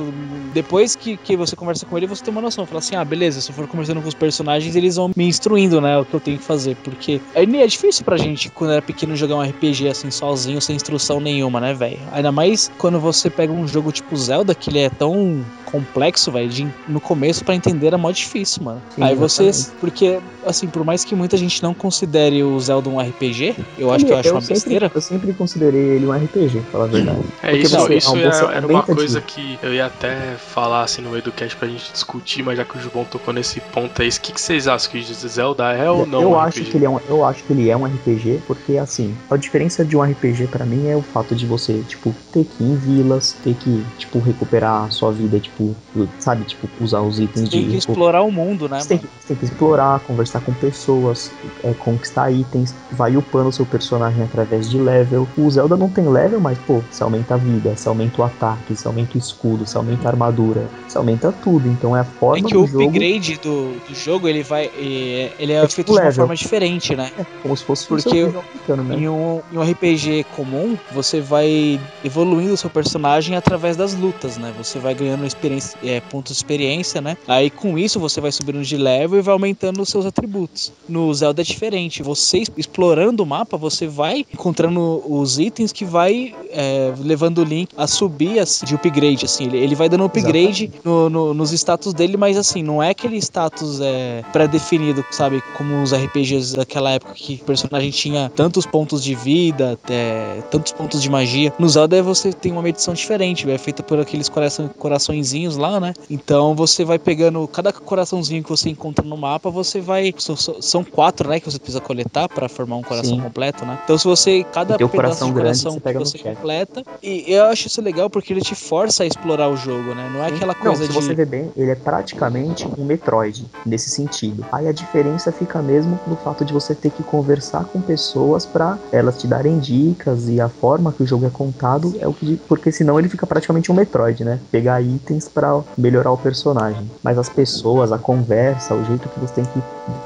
depois que, que você conversa com ele, você tem uma noção. Fala assim: ah, beleza, se eu for conversando com os personagens, eles vão me instruindo, né? O que eu tenho que fazer. Porque é, é difícil pra gente, quando era pequeno, jogar um RPG assim sozinho, sem instrução nenhuma, né, velho? Ainda mais quando você pega um jogo tipo Zelda, que ele é tão complexo, velho, no começo pra entender era mó difícil, mano. Sim, Aí você, exatamente. porque assim, por mais que muita gente não considere o Zelda um RPG, eu acho que eu Ele- acho uma sempre, besteira. Eu sempre considerei ele um RPG, pra falar a verdade. É Porque isso, você- isso você é- era uma coisa que eu ia até falar assim no meio do cast pra gente discutir, mas já que o Jubão tocou nesse ponto aí, o que, que vocês acham que Zelda é ou não eu um acho RPG? que ele é um, eu acho que ele é um RPG porque assim a diferença de um RPG pra mim é o fato de você tipo ter que ir em vilas ter que tipo recuperar a sua vida tipo sabe tipo usar os itens Tem de que explorar o mundo, né, você tem, que, você tem que explorar, conversar com pessoas, é, conquistar itens, vai upando o seu personagem através de level. O Zelda não tem level, mas pô, você aumenta a vida, você aumenta o ataque, você aumenta o escudo, você aumenta a armadura, você aumenta tudo. Então é a É forma que o jogo upgrade do, do jogo, ele vai. é- Ele é, É tipo feito de uma forma diferente, né? como se fosse Porque o aumentando, né? Em um, em um RPG comum, você vai evoluindo o seu personagem através das lutas, né? Você vai ganhando experiência, é, pontos de experiência, né? Aí com isso você vai subindo de level e vai aumentando os seus atributos. No Zelda é diferente. Você explorando o mapa, você vai encontrando os itens que vai é, levando o Link a subir assim, de upgrade, assim. Ele, ele vai dando upgrade no, no- nos status dele, mas assim, não é aquele status é, pré-definido, sabe? Como os RPGs daquela época que o personagem tinha tantos pontos de vida, é, tantos pontos de magia. No Zelda você tem uma medição diferente, é feita por aqueles coração, coraçõezinhos lá, né? Então você vai pegando cada coraçãozinho que você encontra no mapa, você vai. São, quatro, né? Que você precisa coletar pra formar um coração Sim. completo, né? Então se você. Cada pedaço coração de grande coração que você que pega no você chefe. completa. E eu acho isso legal porque ele te força a explorar o jogo, né? Não é aquela Não, coisa se de. você ver bem, ele é praticamente um Metroid nesse sentido. Aí a diferença fica mesmo no fato de você ter que conversar com pessoas pra elas te darem dicas e a forma que o jogo é contado é o que porque senão ele fica praticamente um Metroid, né? Pegar itens pra melhorar o personagem. Mas as pessoas, a conversa, o jeito que você tem que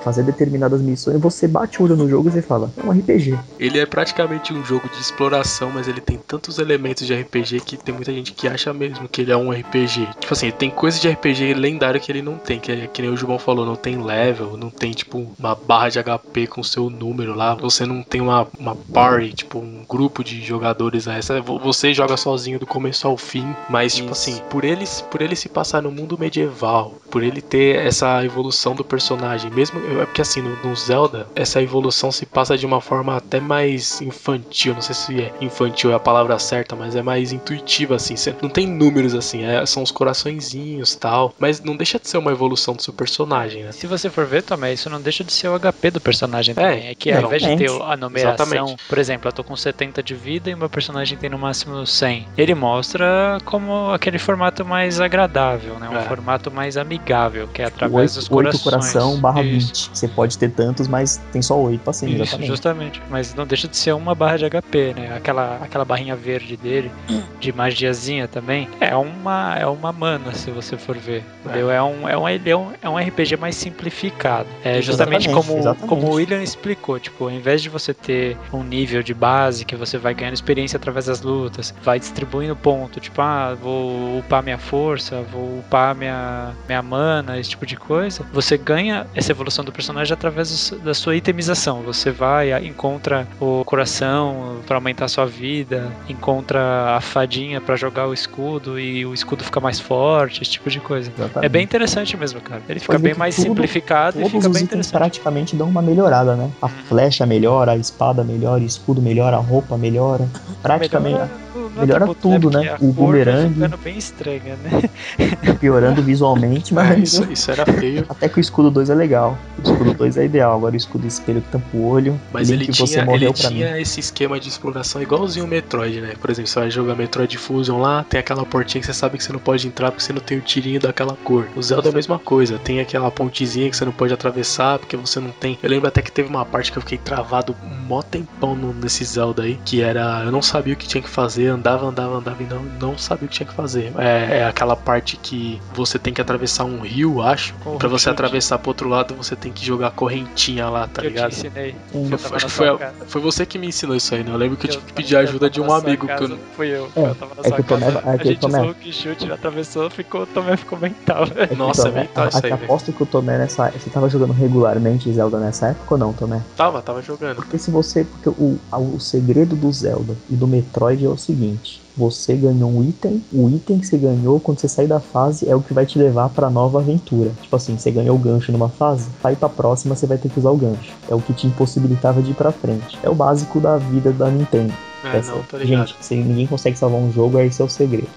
fazer determinadas missões, você bate o olho no jogo e você fala, é um RPG. Ele é praticamente um jogo de exploração, mas ele tem tantos elementos de RPG que tem muita gente que acha mesmo que ele é um RPG. Tipo assim, tem coisas de RPG lendário que ele não tem, que, é, que nem o João falou, não tem level, não tem tipo uma barra de HP com seu número lá, você não tem uma, uma party, tipo um grupo de jogadores a essa, você joga sozinho do começo ao fim, mas tipo Isso. assim, por ele, por ele se passar no mundo medieval, por ele ter essa evolução do personagem, mesmo é porque assim, no, no Zelda, essa evolução se passa de uma forma até mais infantil, sei se é infantil é a palavra certa, mas é mais intuitiva assim, você não tem números assim, é- são os coraçõezinhos tal, mas não deixa de ser uma evolução do seu personagem, né? Se você for ver, Tomé, isso não deixa de ser o HP do personagem também. É, que ao invés de ter a numeração, Exatamente. por exemplo, eu tô com 70 de vida e meu personagem tem no máximo 100. Ele mostra como aquele formato mais agradável, né? Um É. formato mais amigável, que é através dos corações. coração barra Isso. 20. Você pode ter tantos, mas tem só oito assim, Isso, exatamente. justamente. Mas não deixa de ser uma barra de HP, né? Aquela, aquela barrinha verde dele, de magiazinha também, é uma, é uma mana, se você for ver. Entendeu? É, um, é, um, ele é, um, é um RPG mais simplificado. É justamente Exatamente, como, exatamente. como o William explicou. Tipo, ao invés de você ter um nível de base que você vai ganhando experiência através das lutas, vai distribuindo ponto, tipo, ah, vou upar minha força, vou upar minha, minha mana, esse tipo de coisa, você ganha essa evolução do personagem através do- da sua itemização. Você vai, a- encontra o coração para aumentar sua vida, encontra a fadinha pra jogar o escudo e o escudo fica mais forte, esse tipo de coisa. Exatamente. É bem interessante mesmo, cara. Ele fica bem mais tudo- simplificado e fica bem interessante. praticamente dão uma melhorada, né? A flecha melhora, a espada melhora, o escudo melhora, a roupa melhora. Praticamente Melhora, melhora tanto, tudo, Porque né? a O cor bumerangue. ficando bem estranha, né? piorando visualmente, É, mas isso, isso era feio. até que o escudo 2 é legal. O escudo 2 é ideal. Agora o escudo espelho que tampa o olho. Mas ele você tinha, morreu ele pra mim. tinha esse esquema de exploração igualzinho o Metroid, né? Por exemplo, você vai jogar Metroid Fusion lá, tem aquela portinha que você sabe que você não pode entrar porque você não tem o tirinho daquela cor. O Zelda é a mesma coisa, tem aquela pontezinha que você não pode atravessar porque você não tem. Eu lembro até que teve uma parte que eu fiquei travado um mó tempão no- nesse Zelda aí, que era. Eu não sabia o que tinha que fazer, andava, andava, andava e não, não sabia o que tinha que fazer. É, é aquela parte que você tem que atravessar um rio, acho. Pra você atravessar pro outro lado, você tem que jogar correntinha lá, tá eu ligado? te ensinei. Hum. Eu Acho que foi, a- casa. foi você que me ensinou isso aí, né? Eu lembro que eu, Eu tive que pedir ajuda de um amigo que eu casa, Fui eu. É, eu tava na é sua que o Tomé- casa. é a gente Tomé- usou o chute, atravessou, ficou, o Tomé ficou mental. É que, Nossa, Tomé, mental isso a- aí, a- velho. Aposto que o Tomé nessa. Você tava jogando regularmente Zelda nessa época ou não, Tomé? Tava, tava jogando. Porque se você. Porque o, o segredo do Zelda e do Metroid é o seguinte. Você ganhou um item, o item que você ganhou quando você sair da fase é o que vai te levar pra nova aventura. Tipo assim, você ganhou o gancho numa fase, pra ir pra próxima você vai ter que usar o gancho. É o que te impossibilitava de ir pra frente. É o básico da vida da Nintendo. É, Essa- não, gente, se ninguém consegue salvar um jogo, esse é o segredo.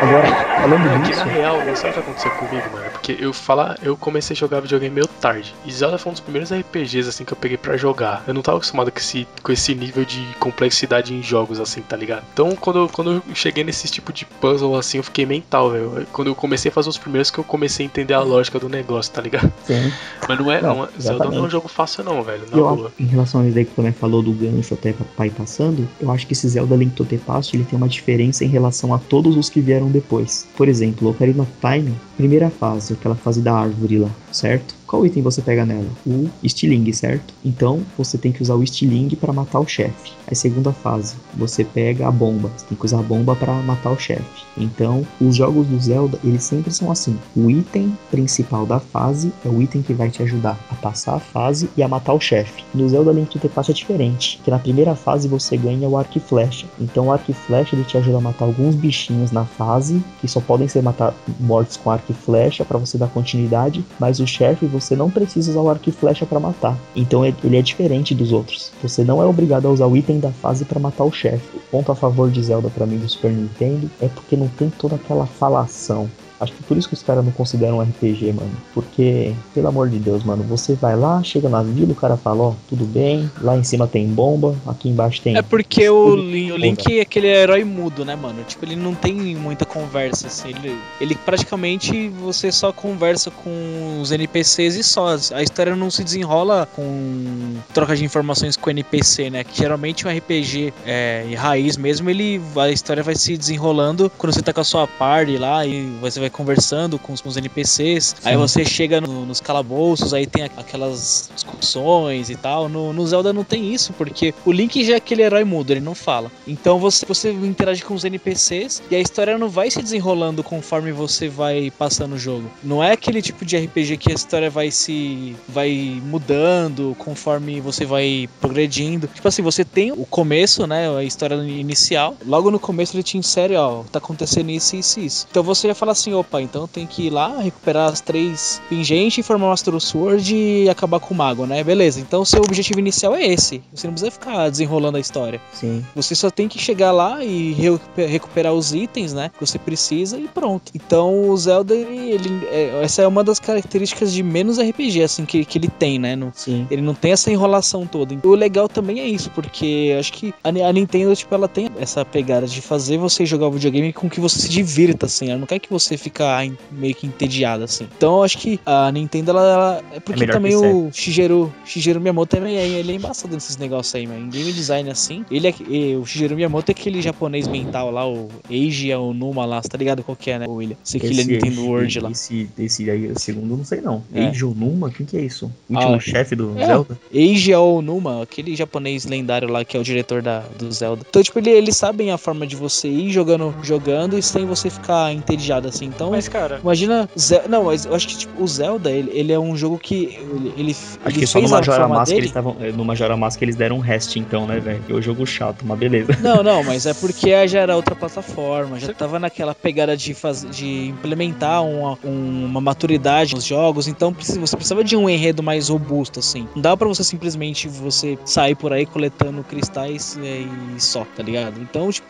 Agora, falando É que disso, na real, não sabe o que aconteceu comigo, mano? Porque eu falar, eu comecei a jogar videogame meio tarde. E Zelda foi um dos primeiros RPGs assim que eu peguei pra jogar. Eu não tava acostumado com esse, com esse nível de complexidade em jogos, assim, tá ligado? Então quando eu, quando eu cheguei nesse tipo de puzzle assim, eu fiquei mental, velho. Quando eu comecei a fazer os primeiros que eu comecei a entender a lógica do negócio, tá ligado? sim. Mas não é. Não, Não, é- Zelda não é um jogo fácil, não, velho. Na Eu, boa. em relação à ideia que também falou do gancho até pra pai passando, eu acho que esse Zelda Link to the Past ele tem uma diferença em relação a todos os que vieram depois. Por exemplo, Ocarina of Time, primeira fase, aquela fase da árvore lá, certo? Qual item você pega nela? O Stiling, certo? Então você tem que usar o Stiling para matar o chefe. Aí segunda fase, você pega a bomba, você tem que usar a bomba para matar o chefe. Então, os jogos do Zelda, eles sempre são assim. O item principal da fase é o item que vai te ajudar a passar a fase e a matar o chefe. No Zelda Link to the Past é diferente, que na primeira fase você ganha o arco e flecha. Então o arco e flecha ele te ajuda a matar alguns bichinhos na fase, que só podem ser matar, mortos com arco e flecha para você dar continuidade, mas o chefe você não precisa usar o arco e flecha para matar. Então ele é diferente dos outros. Você não é obrigado a usar o item da fase para matar o chefe. O ponto a favor de Zelda para mim do Super Nintendo é porque não tem toda aquela falação. Acho que por isso que os caras não consideram um RPG, mano. Porque, pelo amor de Deus, mano, você vai lá, chega na vila, o cara fala, ó, tudo bem, lá em cima tem bomba, aqui embaixo tem. É porque o, o. Link é aquele herói mudo, né, mano? Tipo, ele não tem muita conversa, assim. Ele, ele praticamente você só conversa com os NPCs e só. A história não se desenrola com troca de informações com o NPC, né? Que geralmente um RPG é, em raiz mesmo, ele a história vai se desenrolando quando você tá com a sua party lá e você vai conversando com os, com os NPCs. Aí Sim. você chega no- nos calabouços, aí tem aquelas discussões e tal. No, no Zelda não tem isso, porque o Link já é aquele herói mudo, ele não fala. Então você, você interage com os NPCs e a história não vai se desenrolando conforme você vai passando o jogo. Não é aquele tipo de RPG que a história vai se. vai mudando conforme você vai progredindo. Tipo assim, você tem o começo, né? A história inicial. Logo no começo ele te insere, ó, tá acontecendo isso, isso e isso. Então você já fala assim, opa, então tem que ir lá, recuperar as três pingentes, formar o Master Sword e acabar com o mago, né? Beleza, então o seu objetivo inicial é esse. Você não precisa ficar desenrolando a história. Sim. Você só tem que chegar lá e recu- recuperar os itens, né? Que você precisa e pronto. Então o Zelda, ele, é- essa é uma das características de menos RPG, assim, que, que ele tem, né? No, Sim. ele não tem essa enrolação toda. O legal também é isso, porque acho que a, a Nintendo, tipo, ela tem essa pegada de fazer você jogar o videogame com que você se divirta, assim. Ela não quer que você fique em- meio que entediado, assim. Então eu acho que a Nintendo, ela. ela- é porque melhor também que o Shigeru, Shigeru Miyamoto também é, ele é embaçado nesses negócios aí, mano. Em game design, assim. Ele é, o Shigeru Miyamoto é aquele japonês mental lá, o Eiji Onuma lá, você tá ligado qual que é, né, o William? Esse aquele é Nintendo esse- World lá. Esse, esse aí, segundo, não sei não. É. Eiji Onuma? Quem que é isso? O último Ah, chefe do é. Zelda? Eiji Aonuma, aquele japonês lendário lá que é o diretor da, do Zelda. Então, tipo, ele, eles sabem a forma de você ir jogando, jogando e sem você ficar entediado, assim, Então, Mas, cara, imagina. Ze- Não, mas eu acho que tipo, o Zelda, ele, ele é um jogo que. Ele, ele, Acho ele que só fez no Majora Mask dele. eles estavam. eh, No Majora Mask eles deram um rest então, né, velho? Que é o jogo chato, mas beleza. Não, não, mas é porque já era outra plataforma, já tava naquela pegada de, faz... de implementar uma, um- uma maturidade nos jogos, então você precisava de um enredo mais robusto, assim. Não dá pra você simplesmente você sair por aí coletando cristais é, e só, tá ligado? Então, tipo,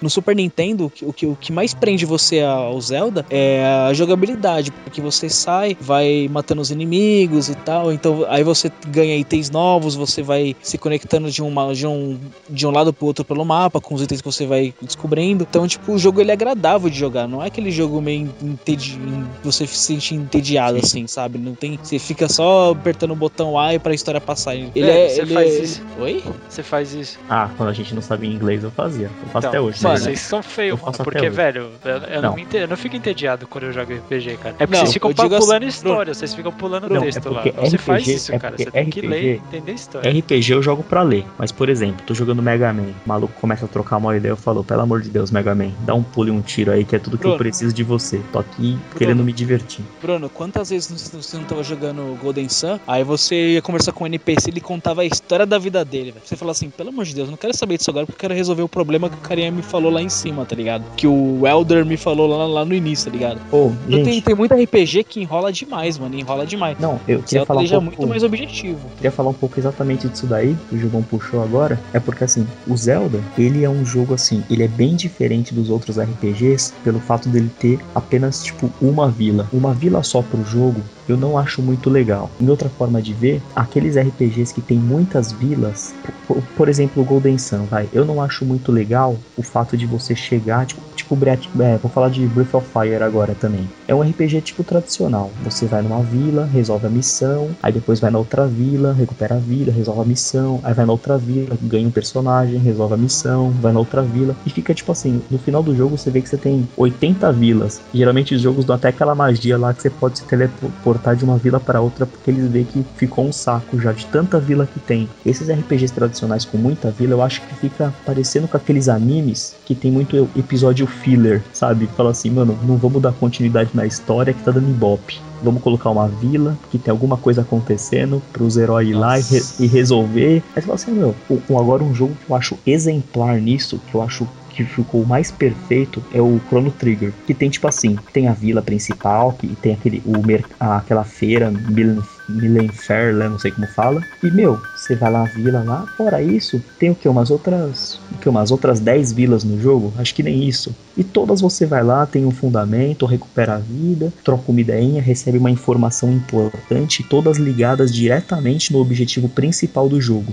no Super Nintendo, o que, o que, o que mais prende você ao Zelda é a jogabilidade, porque você sai, vai matando os inimigos e tal, então aí você ganha itens novos, você vai se conectando de, uma, de, um, de um lado pro outro pelo mapa, com os itens que você vai descobrindo. Então, tipo, o jogo ele é agradável de jogar, não é aquele jogo meio entedi... você se sente entediado assim, sabe? Não tem, você fica só apertando o botão A e pra história passar. Ele Velho, é, você ele faz é- isso. Oi? você faz isso. Ah, quando a gente não sabia inglês eu fazia. Eu faço Então, até hoje. Mano, né? vocês são feios, Porque, velho, eu, eu não. Não. me eu não fico entediado quando eu jogo RPG, cara. É porque Não, vocês ficam eu pulando assim, história, vocês ficam pulando Não, é texto lá. porque Não se faz isso, é cara. Você tem que ler, entender a história. RPG eu jogo pra ler, mas por exemplo, tô jogando Mega Man, o maluco começa a trocar uma ideia, eu falo, pelo amor de Deus, Mega Man, dá um pulo e um tiro aí que é tudo que eu Bruno. preciso de você. Tô aqui querendo me divertir. Bruno, quantas vezes você não tava jogando Golden Sun? Aí você ia conversar com o NPC ele contava a história da vida dele, velho. Você fala assim, pelo amor de Deus, não quero saber disso agora porque eu quero resolver o problema que o carinha me falou lá em cima, tá ligado? Que o Elder me falou lá, lá no início, tá ligado? Então tem, gente, tem muito RPG que enrola demais, mano, enrola demais. não, eu queria Zelda falar um pouco... muito mais objetivo. queria falar um pouco exatamente disso daí, que o Gilvão puxou agora, é porque assim, o Zelda, ele é um jogo assim, ele é bem diferente dos outros RPGs pelo fato dele ter apenas tipo uma vila. Uma vila só pro jogo, eu não acho muito legal. Em outra forma de ver, aqueles RPGs que tem muitas vilas, por, por exemplo, o Golden Sun, vai, eu não acho muito legal o fato de você chegar, tipo, tipo é, vou falar de Breath of Fire agora também. É um RPG tipo tradicional. Você vai numa vila, resolve a missão, aí depois vai na outra vila, recupera a vila, resolve a missão, aí vai na outra vila, ganha um personagem, resolve a missão, vai na outra vila e fica tipo assim, no final do jogo você vê que você tem 80 vilas. Geralmente os jogos dão até aquela magia lá que você pode se teleportar de uma vila para outra porque eles veem que ficou um saco já de tanta vila que tem. Esses RPGs tradicionais com muita vila, eu acho que fica parecendo com aqueles animes que tem muito episódio filler, sabe? Fala assim, mano, não vamos dar continuidade na história que tá dando ibope. Vamos colocar uma vila que tem alguma coisa acontecendo pros heróis ir lá e, re- e resolver. Aí você fala assim, meu, agora um jogo que eu acho exemplar nisso, que eu acho que ficou mais perfeito é o Chrono Trigger, que tem tipo assim, tem a vila principal, que tem aquele o mer- aquela feira Milen Milen Fair, né, não sei como fala. E meu, você vai lá na vila lá, fora isso, tem o que umas outras, o que umas outras 10 vilas no jogo, acho que nem isso. E todas você vai lá, tem um fundamento, recupera a vida, troca uma ideinha, recebe uma informação importante, todas ligadas diretamente no objetivo principal do jogo.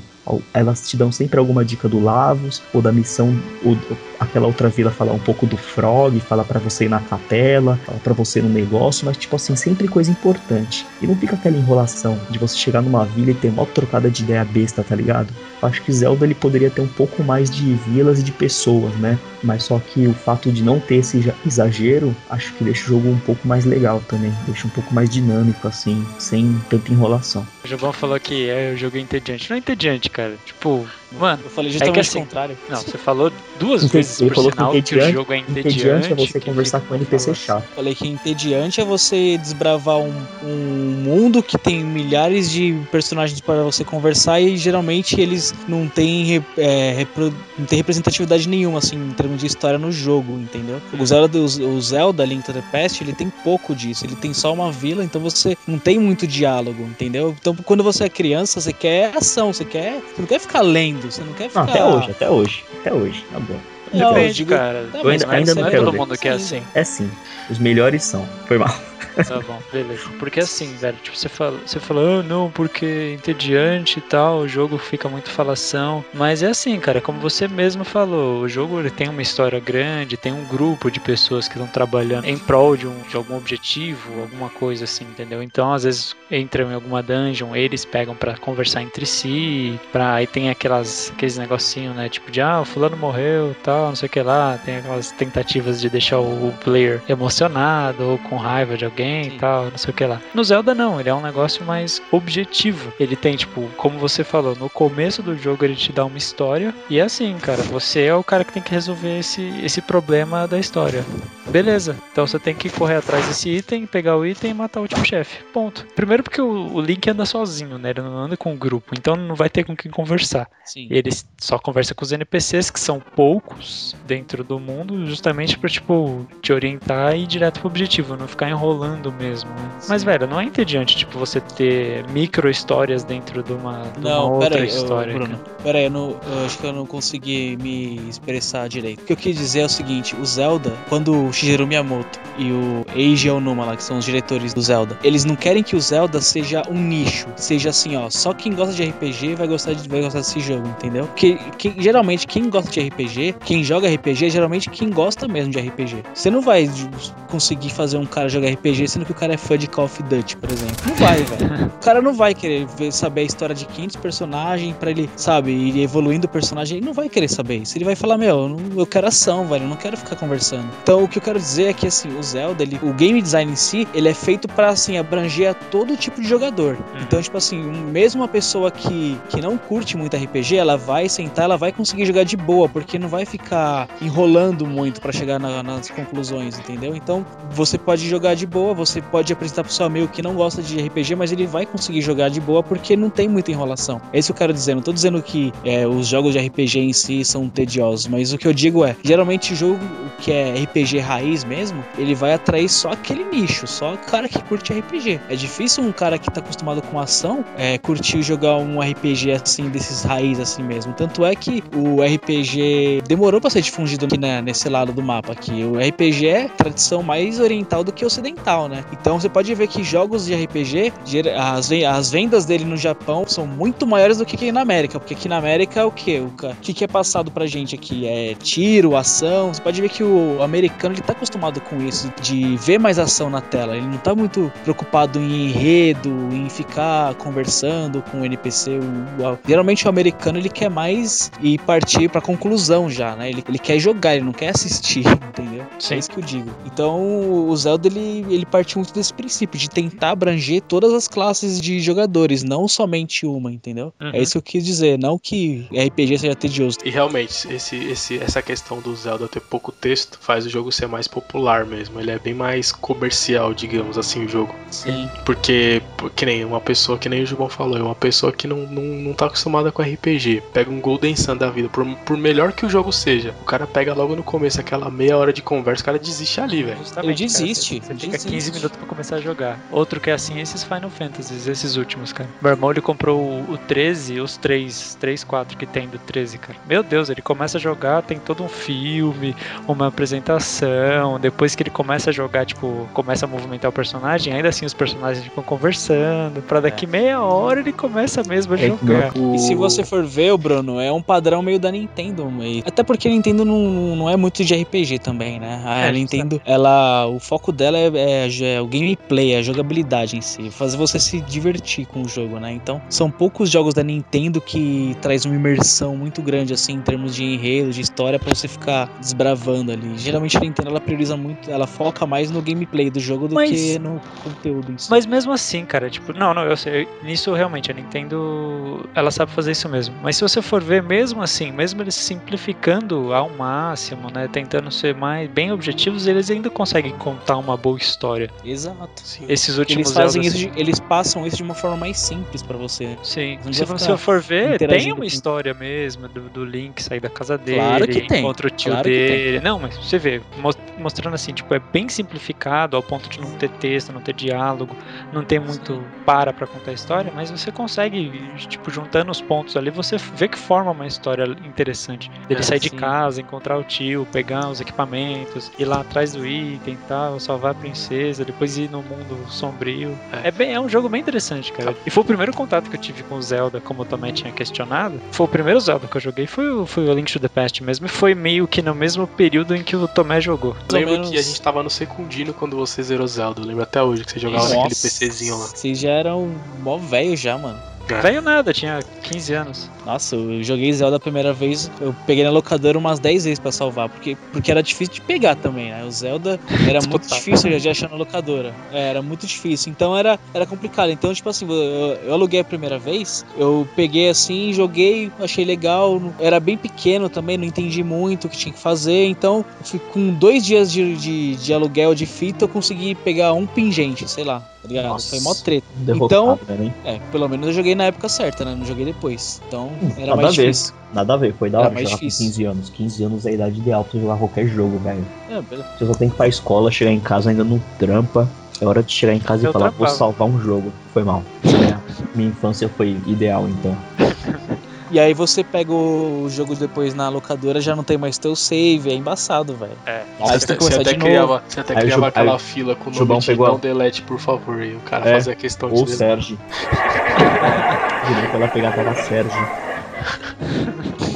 Elas te dão sempre alguma dica do Lavos, ou da missão, ou aquela outra vila fala um pouco do Frog, fala pra você ir na capela, fala pra você no negócio, mas tipo assim, sempre coisa importante. E não fica aquela enrolação de você chegar numa vila e ter uma trocada de ideia besta, tá ligado? Acho que Zelda ele poderia ter um pouco mais de vilas e de pessoas, né? Mas só que o fato de não ter esse exa- exagero, acho que deixa o jogo um pouco mais legal também. Deixa um pouco mais dinâmico, assim, sem tanta enrolação. O Jobão falou que é o jogo entediante. Não é entediante, cara. Tipo, mano. Eu falei justamente assim, o contrário. Não, você falou duas vezes ele por falou que sinal que o entediante- jogo é entediante. Entediante é você que conversar com um NPC chato. Falei que entediante é você desbravar um, um mundo que tem milhares de personagens para você conversar e geralmente eles não têm, é, repro- não tem representatividade nenhuma, assim, em termos de história no jogo, entendeu? O Zelda, o, o Zelda Link to the Past, ele tem pouco disso, ele tem só uma vila, então você não tem muito diálogo, entendeu? Então quando você é criança, você quer ação, você quer. Você não quer ficar lendo, você não quer Não, ficar. até hoje, até hoje, até hoje, tá bom. Não, Depende, cara. Tá, ainda- ainda não Não é quero todo mundo que é Sim. assim. É sim, os melhores são. Foi mal. Tá bom, beleza. Porque assim, velho, tipo, você fala, você fala, ah, não, porque é entediante e tal, o jogo fica muito falação. Mas é assim, cara, como você mesmo falou, o jogo ele tem uma história grande, tem um grupo de pessoas que estão trabalhando em prol de, um, de algum objetivo, alguma coisa assim, entendeu? Então, às vezes, entram em alguma dungeon, eles pegam pra conversar entre si, pra, aí tem aquelas, aqueles negocinhos, né? Tipo de, ah, o fulano morreu tal, não sei o que lá, tem aquelas tentativas de deixar o player emocionado ou com raiva de alguém Sim. e tal, não sei o que lá. No Zelda não, ele é um negócio mais objetivo. Ele tem, tipo, como você falou, no começo do jogo ele te dá uma história e é assim, cara, você é o cara que tem que resolver esse, esse problema da história. Beleza, então você tem que correr atrás desse item, pegar o item e matar o último chefe. Ponto. Primeiro porque o, o Link anda sozinho, né? Ele não anda com o grupo, então não vai ter com quem conversar. Sim. Ele só conversa com os NPCs, que são poucos dentro do mundo, justamente pra, tipo, te orientar e ir direto pro objetivo, não ficar enrolando mesmo, né? Mas, velho, não é entediante, tipo, você ter micro histórias dentro de uma, de uma Não, outra pera aí, história. Bruno. Pera aí, eu, não- eu acho que eu não consegui me expressar direito. O que eu quis dizer é o seguinte: o Zelda, quando o Shigeru Miyamoto e o Eiji Onuma lá, que são os diretores do Zelda, eles não querem que o Zelda seja um nicho, seja assim, ó, só quem gosta de RPG vai gostar, de, vai gostar desse jogo, entendeu? Porque quem- geralmente quem gosta de RPG, quem joga RPG, é geralmente quem gosta mesmo de RPG. Você não vai conseguir fazer um cara jogar RPG sendo que o cara é fã de Call of Duty, por exemplo. Não vai, velho. O cara não vai querer ver- saber a história de 500 personagens pra ele, sabe, ir evoluindo o personagem. Ele não vai querer saber isso. Ele vai falar, meu, eu, quero ação, velho, eu não quero ficar conversando. Então, o que eu quero dizer é que, assim, o Zelda, ele, o game design em si, ele é feito pra, assim, abranger a todo tipo de jogador. Então, tipo assim, mesmo uma pessoa que, que não curte muito RPG, ela vai sentar, ela vai conseguir jogar de boa, porque não vai ficar enrolando muito pra chegar na- nas conclusões, entendeu? Então, você pode jogar de boa, você pode apresentar pro seu amigo que não gosta de RPG, mas ele vai conseguir jogar de boa porque não tem muita enrolação. É isso que eu quero dizer. Não tô dizendo que é, os jogos de RPG em si são tediosos, mas o que eu digo é, geralmente o jogo que é RPG raiz mesmo, ele vai atrair só aquele nicho, só o cara que curte RPG. É difícil um cara que tá acostumado com ação é, curtir jogar um RPG assim, desses raiz assim mesmo. Tanto é que o RPG demorou pra ser difundido aqui né, nesse lado do mapa aqui. O RPG é tradição mais oriental do que ocidental, né? Então você pode ver que jogos de RPG, as, ven- as vendas dele no Japão são muito maiores do que aqui na América. Porque aqui na América é o quê? O que, que é passado pra gente aqui? É tiro, ação. Você pode ver que o americano ele tá acostumado com isso, de ver mais ação na tela. Ele não tá muito preocupado em enredo, em ficar conversando com o NPC. O- geralmente o americano ele quer mais ir partir pra conclusão já, né? Ele, ele quer jogar, ele não quer assistir, entendeu? Sim. É isso que eu digo. Então o Zelda ele, ele parte muito desse princípio, de tentar abranger todas as classes de jogadores, não somente uma, entendeu? Uhum. É isso que eu quis dizer, não que RPG seja tedioso. E realmente, esse, esse, essa questão do Zelda ter pouco texto faz o jogo ser mais popular mesmo. Ele é bem mais comercial, digamos assim, o jogo. Sim. Porque, por- que nem uma pessoa, que nem o Gilbão falou, é uma pessoa que não, não, não tá acostumada com RPG. Pega um Golden Sun da vida, por, por melhor que o jogo seja, o cara pega logo no começo aquela meia hora de conversa, o cara desiste ali, velho. Ele cara, desiste, você, você fica desiste. 15 minutos pra começar a jogar. Outro que é assim, esses Final Fantasies, esses últimos, cara. Meu irmão, ele comprou o, o 13, os 3, 3, 4 que tem do 13, cara. Meu Deus, ele começa a jogar, tem todo um filme, uma apresentação. Depois que ele começa a jogar, tipo, começa a movimentar o personagem, ainda assim os personagens ficam conversando. Pra daqui meia hora ele começa mesmo a É, jogar. E se você for ver, o Bruno, é um padrão meio da Nintendo. meio- Até porque a Nintendo não, não é muito de RPG também, né? A É, Nintendo, ela, o foco dela é, é- é o gameplay, é a jogabilidade em si, fazer você se divertir com o jogo, né? Então, são poucos jogos da Nintendo que traz uma imersão muito grande assim em termos de enredo, de história pra você ficar desbravando ali. Geralmente a Nintendo ela prioriza muito, ela foca mais no gameplay do jogo do Mas- que no conteúdo em si. Mas mesmo assim, cara, tipo, não, não, eu sei, nisso realmente a Nintendo, ela sabe fazer isso mesmo. Mas se você for ver, mesmo assim, mesmo eles simplificando ao máximo, né, tentando ser mais bem objetivos, eles ainda conseguem contar uma boa história. Exato. Sim. Esses últimos Eles fazem isso, de- eles passam isso de uma forma mais simples pra você. Sim, Não se vai você for ver, tem uma com- história mesmo do, do Link sair da casa dele, Claro que tem, encontra o tio claro que dele. Não, mas você vê, mos- mostrando assim, tipo, é bem simplificado ao ponto de não ter texto, não ter diálogo, não tem muito para pra contar a história, mas você consegue, tipo, juntando os pontos ali, você vê que forma uma história interessante. Ele É, sair de sim. casa, encontrar o tio, pegar os equipamentos, ir lá atrás do item e tal, salvar a princesa, depois ir no mundo sombrio. É. É, bem, é um jogo bem interessante, cara. E foi o primeiro contato que eu tive com o Zelda, como eu também tinha questionado. Foi o primeiro Zelda que eu joguei, foi, o- foi o Link to the Past mesmo, e foi meio que no mesmo período em que o Tomé jogou. Eu lembro menos- que a gente tava no secundino quando você zerou Zelda. Eu lembro até hoje que você jogava Nossa, naquele PCzinho lá. Vocês já eram mó velho já, mano. Veio nada, tinha 15 anos. Nossa, eu joguei Zelda a primeira vez, eu peguei na locadora umas 10 vezes pra salvar, porque, porque era difícil de pegar também, né? O Zelda era muito difícil de achar na locadora. É, era muito difícil, então era, era complicado. Então, tipo assim, eu, eu aluguei a primeira vez, eu peguei assim, joguei, achei legal, era bem pequeno também, não entendi muito o que tinha que fazer, então com dois dias de, de, de aluguel de fita, eu consegui pegar um pingente, sei lá, tá ligado? Nossa. Foi mó treta. Derrotado, né, hein? É, pelo menos eu joguei na época certa, né? Não joguei depois. Então era Nada mais a ver. difícil. Nada a ver, foi da Era hora mais jogar com difícil. 15 anos. 15 anos é a idade ideal pra jogar qualquer jogo, velho. É, beleza. Você só tem que ir pra escola, chegar em casa ainda não trampa. É hora de chegar em casa Eu e falar, vou trampava. salvar um jogo. Foi mal. É, Minha infância foi ideal, então. E aí você pega o jogo depois na locadora, já não tem mais teu save, é embaçado, velho. É. Aí você tem que Você até de novo. criava, você até Aí criava Ju- aquela aí fila com o nome de pegou a- não delete, por favor, e o cara É, fazia questão de Ou. Sérgio. Que ela pegar pela Sérgio.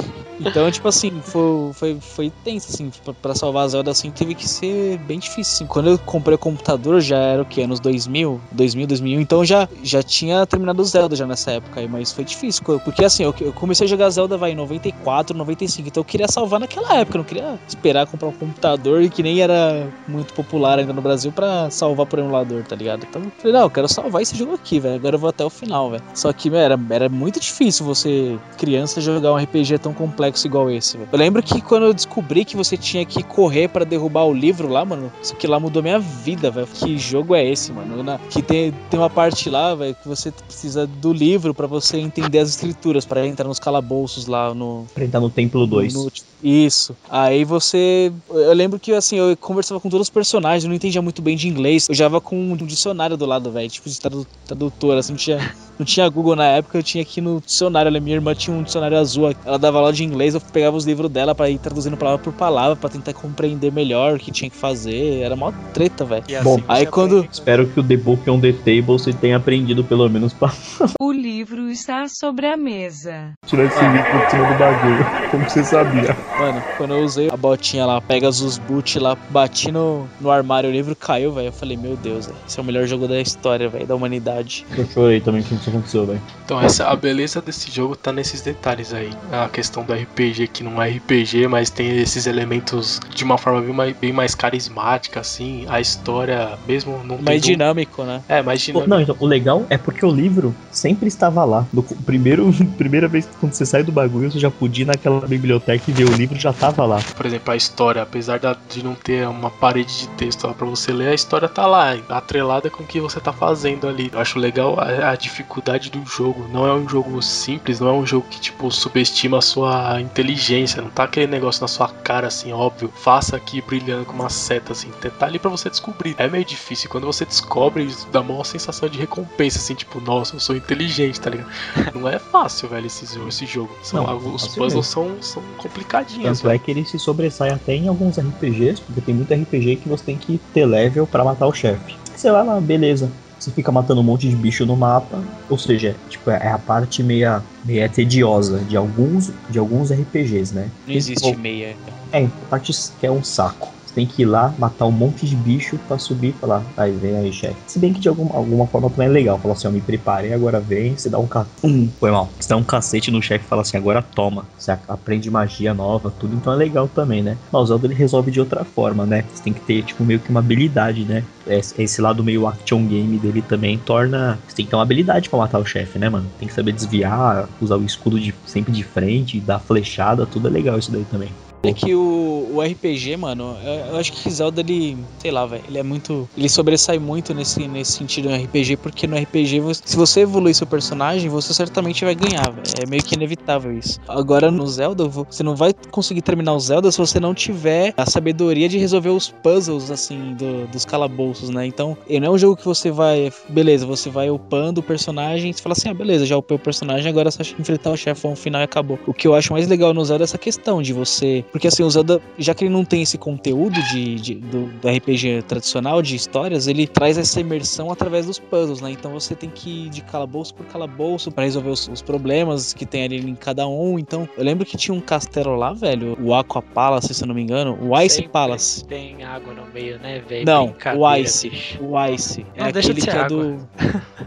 Então, tipo assim, foi, foi, foi tenso, assim, pra, salvar a Zelda, assim, teve que ser bem difícil, assim. Quando eu comprei o computador, já era o quê? Anos 2000? 2000, 2001, então já, já tinha terminado Zelda já nessa época aí, mas foi difícil, porque assim, eu, eu comecei a jogar Zelda, vai, em 94, 95, então eu queria salvar naquela época, eu não queria esperar comprar um computador que nem era muito popular ainda no Brasil pra salvar por emulador, tá ligado? Então falei, não, eu quero salvar esse jogo aqui, velho, agora eu vou até o final, velho. Só que, era, era muito difícil você, criança, jogar um RPG tão complexo igual esse, velho. Eu lembro que quando eu descobri que você tinha que correr pra derrubar o livro lá, mano, isso aqui lá mudou minha vida, velho. Que jogo é esse, mano? Na- que tem, tem uma parte lá, velho, que você precisa do livro pra você entender as escrituras, pra entrar nos calabouços lá no, Pra entrar no Templo 2. no- isso. Aí você. Eu lembro que assim, eu conversava com todos os personagens, eu não entendia muito bem de inglês. Eu já com um dicionário do lado, velho. Tipo de tradu- tradutor, assim, não tinha, não tinha Google na época, eu tinha aqui no dicionário. Minha irmã tinha um dicionário azul. Ela dava aula de inglês, eu pegava os livros dela pra ir traduzindo palavra por palavra, pra tentar compreender melhor o que tinha que fazer. Era mó treta, velho. Assim Bom, aí quando- aprende. Espero que o The Book on the Table você tenha aprendido pelo menos pra O livro está sobre a mesa. tirar esse livro de cima do bagulho. Como você sabia? Mano, quando eu usei a botinha lá, pega os boot lá, bati no, no armário, o livro caiu, velho. Eu falei, meu Deus, velho. Esse é o melhor jogo da história, velho, da humanidade. Eu chorei também quando isso aconteceu, velho. Então essa, a beleza desse jogo tá nesses detalhes aí. A questão do RPG que não é RPG, mas tem esses elementos de uma forma bem mais, bem mais carismática, assim. A história, mesmo não Mais dinâmico, né? É, mais Pô, dinâmica. Não, então, o legal é porque o livro sempre estava lá. No primeiro, primeira vez que quando você sai do bagulho, você já podia ir naquela biblioteca e ver o livro já tava lá. Por exemplo, a história, apesar de não ter uma parede de texto lá pra você ler, a história tá lá, atrelada com o que você tá fazendo ali. Eu acho legal a, a dificuldade do jogo. Não é um jogo simples, não é um jogo que, tipo, subestima a sua inteligência. Não tá aquele negócio na sua cara, assim, óbvio. Faça aqui brilhando com uma seta, assim. Tá ali pra você descobrir. É meio difícil. Quando você descobre, isso dá uma sensação de recompensa, assim, tipo, nossa, eu sou inteligente, tá ligado? Não é fácil, velho, esse, jogo- esse jogo. São, Não, os puzzles são, são complicadinhos, Tanto é que ele se sobressai até em alguns RPGs, porque tem muito RPG que você tem que ter level pra matar o chefe. Você vai lá, beleza. Você fica matando um monte de bicho no mapa, ou seja, tipo, é a parte meia, meia tediosa de alguns, de alguns RPGs, né? Não existe meia. É, a parte que é um saco. Você tem que ir lá, matar um monte de bicho pra subir e falar, aí vem aí, chefe. Se bem que de alguma, alguma forma também é legal. Falar assim, ó, me preparei, agora vem, você dá um ca... Hum, foi mal. Você dá um cacete no chefe e fala assim, agora toma. Você aprende magia nova, tudo, então é legal também, né? Mas o Zelda ele resolve de outra forma, né? Você tem que ter, tipo, meio que uma habilidade, né? Esse esse lado meio action game dele também torna. Você tem que ter uma habilidade pra matar o chefe, né, mano? Tem que saber desviar, usar o escudo de, sempre de frente, dar flechada, tudo é legal isso daí também. É que o, o RPG, mano, eu, eu acho que Zelda, ele, sei lá, velho, ele é muito. Ele sobressai muito nesse, nesse sentido no RPG, porque no RPG, se você evoluir seu personagem, você certamente vai ganhar, velho. É meio que inevitável isso. Agora no Zelda, vo- você não vai conseguir terminar o Zelda se você não tiver a sabedoria de resolver os puzzles, assim, do- dos calabouços, né? Então, não é um jogo que você vai. Beleza, você vai upando o personagem, você fala assim, ah, beleza, já upei o personagem, agora é só enfrentar o chefão final e acabou. O que eu acho mais legal no Zelda é essa questão de você Porque assim, o Zelda, já que ele não tem esse conteúdo de, de- do, do RPG tradicional, de histórias, ele traz essa imersão através dos puzzles, né? Então você tem que ir de calabouço por calabouço pra resolver os, os problemas que tem ali em cada um. Então, eu lembro que tinha um castelo lá, velho, o Aqua Palace, se eu não me engano, o Ice Sempre Palace. Tem água no meio, né, velho? Não, o Ice. bicho. O Ice. É Não, deixa aquele que é água. do.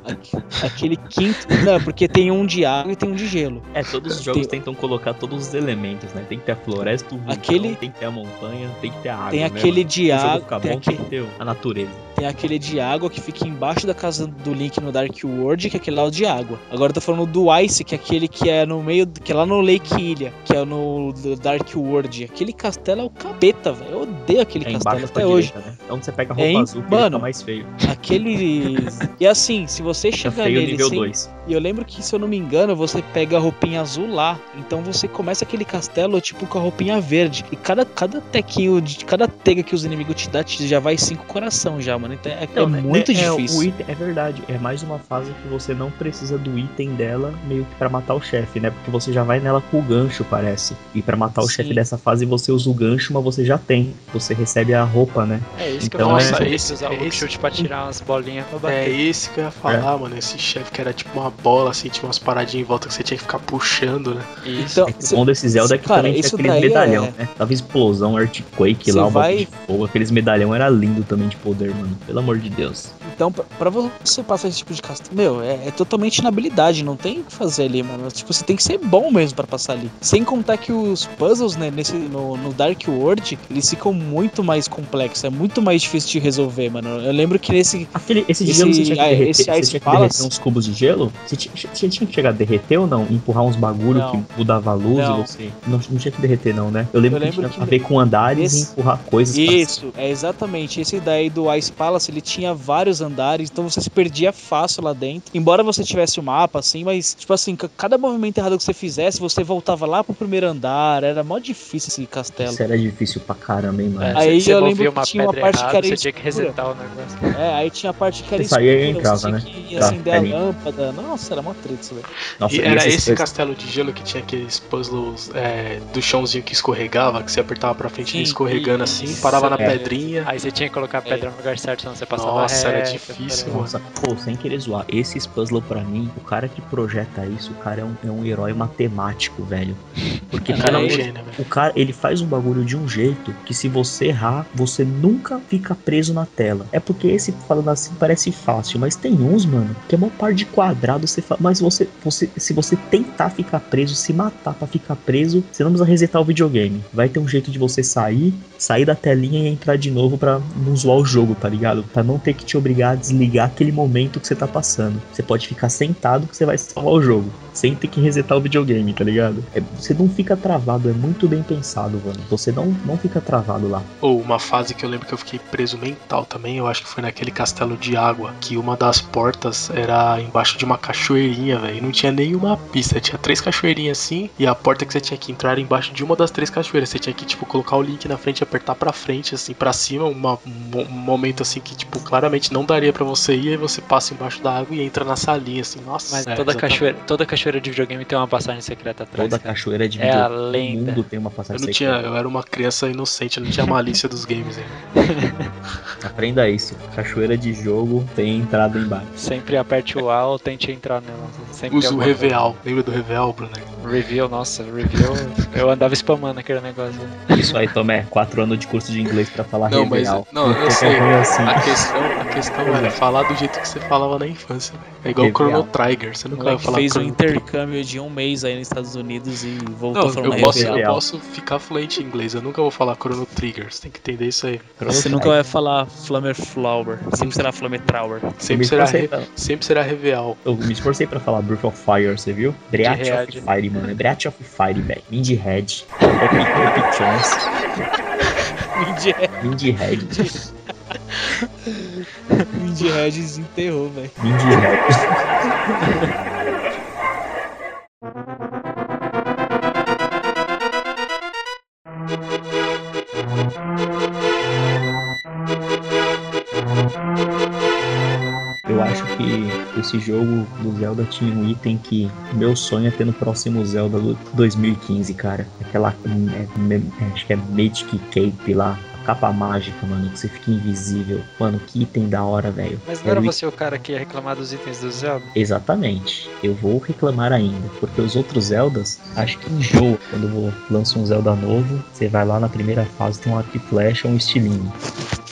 aque- aquele quinto. Não, porque tem um de água e tem um de gelo. É, todos os jogos Tem- tentam colocar todos os elementos, né? Tem que ter a floresta, o vulcão, Aquele- tem que ter a montanha, tem que ter a água. Tem né, aquele mano? de água. Tem, bom, aque- tem que ter a natureza. tem aquele de água que fica embaixo da casa do Link no Dark World, que é aquele lá de água. Agora eu tô falando do Ice, que é aquele que é no meio. que é lá no Lake Ilha, que é no Dark World. Aquele castelo é o capeta, velho. Eu odeio aquele É castelo até hoje. direita, né? É onde você pega a É, roupa hein? azul Mano, fica mais feio. Aquele. e assim, se você chegar feio nele nível sem, 2. E eu lembro que, se eu não me engano, você pega a roupinha azul lá. Então você começa aquele castelo, tipo, com a roupinha verde. E cada, cada tequinho, de cada tega que os inimigos te dão, te- já vai cinco coração já, mano. Então é, é muito é, difícil. o item- é verdade, é mais uma fase que você não precisa do item dela meio que pra matar o chefe, né? Porque você já vai nela com o gancho, parece. E pra matar o Sim. chefe dessa fase você usa o gancho, mas você já tem. Você recebe a roupa, né? É isso que Então, eu é- falo. Você tem que esse- usar o esse- chute pra tirar umas bolinhas pra É bater. esse que eu ia falar, mano. Esse chefe que era tipo uma bola, assim, tinha umas paradinhas em volta que você tinha que ficar puxando, né? Isso. Então, É que o bom desse Zelda é que Cara, também tinha isso aqueles daí medalhão, é- né? Tava explosão, Earthquake Você lá, um vai- vai... de fogo. Aqueles medalhão era lindo também de poder, mano. Pelo amor de Deus. Então, pra, você passar esse tipo de castelo, meu, é, é totalmente na habilidade, não tem o que fazer ali, mano. Tipo, você tem que ser bom mesmo pra passar ali. Sem contar que os puzzles, né, nesse, no, no Dark World, eles ficam muito mais complexos, é muito mais difícil de resolver, mano. Eu lembro que nesse. Aquele, esse, Esse- gelo você tinha que derreter, esse você Ice que Palace? uns cubos de gelo? Você tinha, você tinha que chegar a derreter ou não? Empurrar uns bagulho Não. que mudava a luz Não. e você. Não, não tinha que derreter, não, né? Eu lembro, Eu que lembro tinha que a ver com andares esse- e empurrar coisas. pra Isso, é exatamente. Esse daí do Ice Palace, ele tinha vários andares, então você se perdia fácil lá dentro. Embora você tivesse o mapa, assim, mas, tipo assim, ca- cada movimento errado que você fizesse, você voltava lá pro primeiro andar. Era mó difícil esse castelo. Isso era difícil pra caramba, hein, mano. É, Aí você eu movia lembro que tinha uma pedra parte que errada, era você tinha que escura. resetar o negócio. É, aí tinha a parte que era Você saía e escura, entrava, você né? que Tá, acender a peraí. lâmpada. Nossa, era mó treta isso, velho. Nossa, e era esses- esse castelo de gelo que tinha aqueles puzzles é, do chãozinho que escorregava, que você apertava pra frente e escorregando isso. assim, parava na É. pedrinha. Aí você tinha que colocar a pedra no lugar certo, senão você passava Nossa, era difícil, mano. Nossa, pô, sem querer zoar, esses puzzles pra mim, o cara que projeta isso, o cara é um, é um herói matemático, velho. Porque, cara é um gênio, velho. O cara, ele faz um bagulho de um jeito que se você errar, você nunca fica preso na tela. É porque esse, falando assim, parece fácil, mas tem uns, mano, que é uma par de quadrado, você fa... mas você, você, se você tentar ficar preso, se matar pra ficar preso, você não precisa resetar o videogame. Vai ter um jeito de você sair, sair da telinha e entrar de novo pra não zoar o jogo, tá ligado? Pra não ter que te obrigar a desligar aquele momento que você tá passando. Você pode ficar sentado que você vai salvar o jogo, sem ter que resetar o videogame, tá ligado? É- você não fica travado, é muito bem pensado, mano. Você não, não fica travado lá. Ou uma fase que eu lembro que eu fiquei preso mental também, eu acho que foi naquele castelo de água, que uma das portas era embaixo de uma cachoeirinha, velho. Não tinha nenhuma pista, tinha três cachoeirinhas assim, e a porta que você tinha que entrar era embaixo de uma das três cachoeiras. Você tinha que, tipo, colocar o link na frente e apertar pra frente, assim, pra cima, uma- um momento assim que, tipo, claramente não daria pra você ir, aí você passa embaixo da água e entra na salinha, assim, nossa. Mas é, toda, exatamente. cachoeira, toda cachoeira de videogame tem uma passagem secreta atrás. Toda cara. cachoeira de É a videogame. O lenda. mundo tem uma Eu passagem não tinha, secreta. eu era uma criança inocente, eu não tinha malícia dos games ainda. Aprenda isso. Cachoeira de jogo tem entrada embaixo. Sempre aperte o A ou tente entrar nela. Sempre Usa o. Reveal. Lembra do Reveal, Bruno? Reveal, nossa, Reveal. eu andava spamando aquele negócio. Isso aí, Tomé. Quatro anos de curso de inglês pra falar Não, mas. reveal. Não, eu sei. coisa assim. A questão, a questão era falar do jeito que você falava na infância, velho. É igual o. Chrono Trigger. Você nunca vai falar fez um Chrono intercâmbio de um mês aí nos Estados Unidos e voltou Não, falando eu posso, reveal. eu posso ficar fluente em inglês. Eu nunca vou falar Chrono Trigger. Você tem que entender isso aí. Você nunca vai falar Flammer Flower, sempre será Flammer Trower. Sempre será, re- sempre será Reveal. Eu me esforcei pra falar Breath of Fire, você viu? Breath of. Fire, mano. É Breath of Fire, velho. Mindy Head. Epic Chance. Mindy Head. Mindy Red desenterrou, velho. Mindy Head. Esse jogo do Zelda tinha um item que meu sonho é ter no próximo Zelda do 2015, cara. Aquela. é, é, acho que é Magic Cape lá. Capa mágica, mano, que você fica invisível. Mano, que item da hora, velho. Mas não era Quero você o cara que ia reclamar dos itens do Zelda? Exatamente. Eu vou reclamar ainda, porque os outros Zeldas, acho que enjoa. Quando eu lanço um Zelda novo, você vai lá na primeira fase, tem um arco e flecha, um estilingue.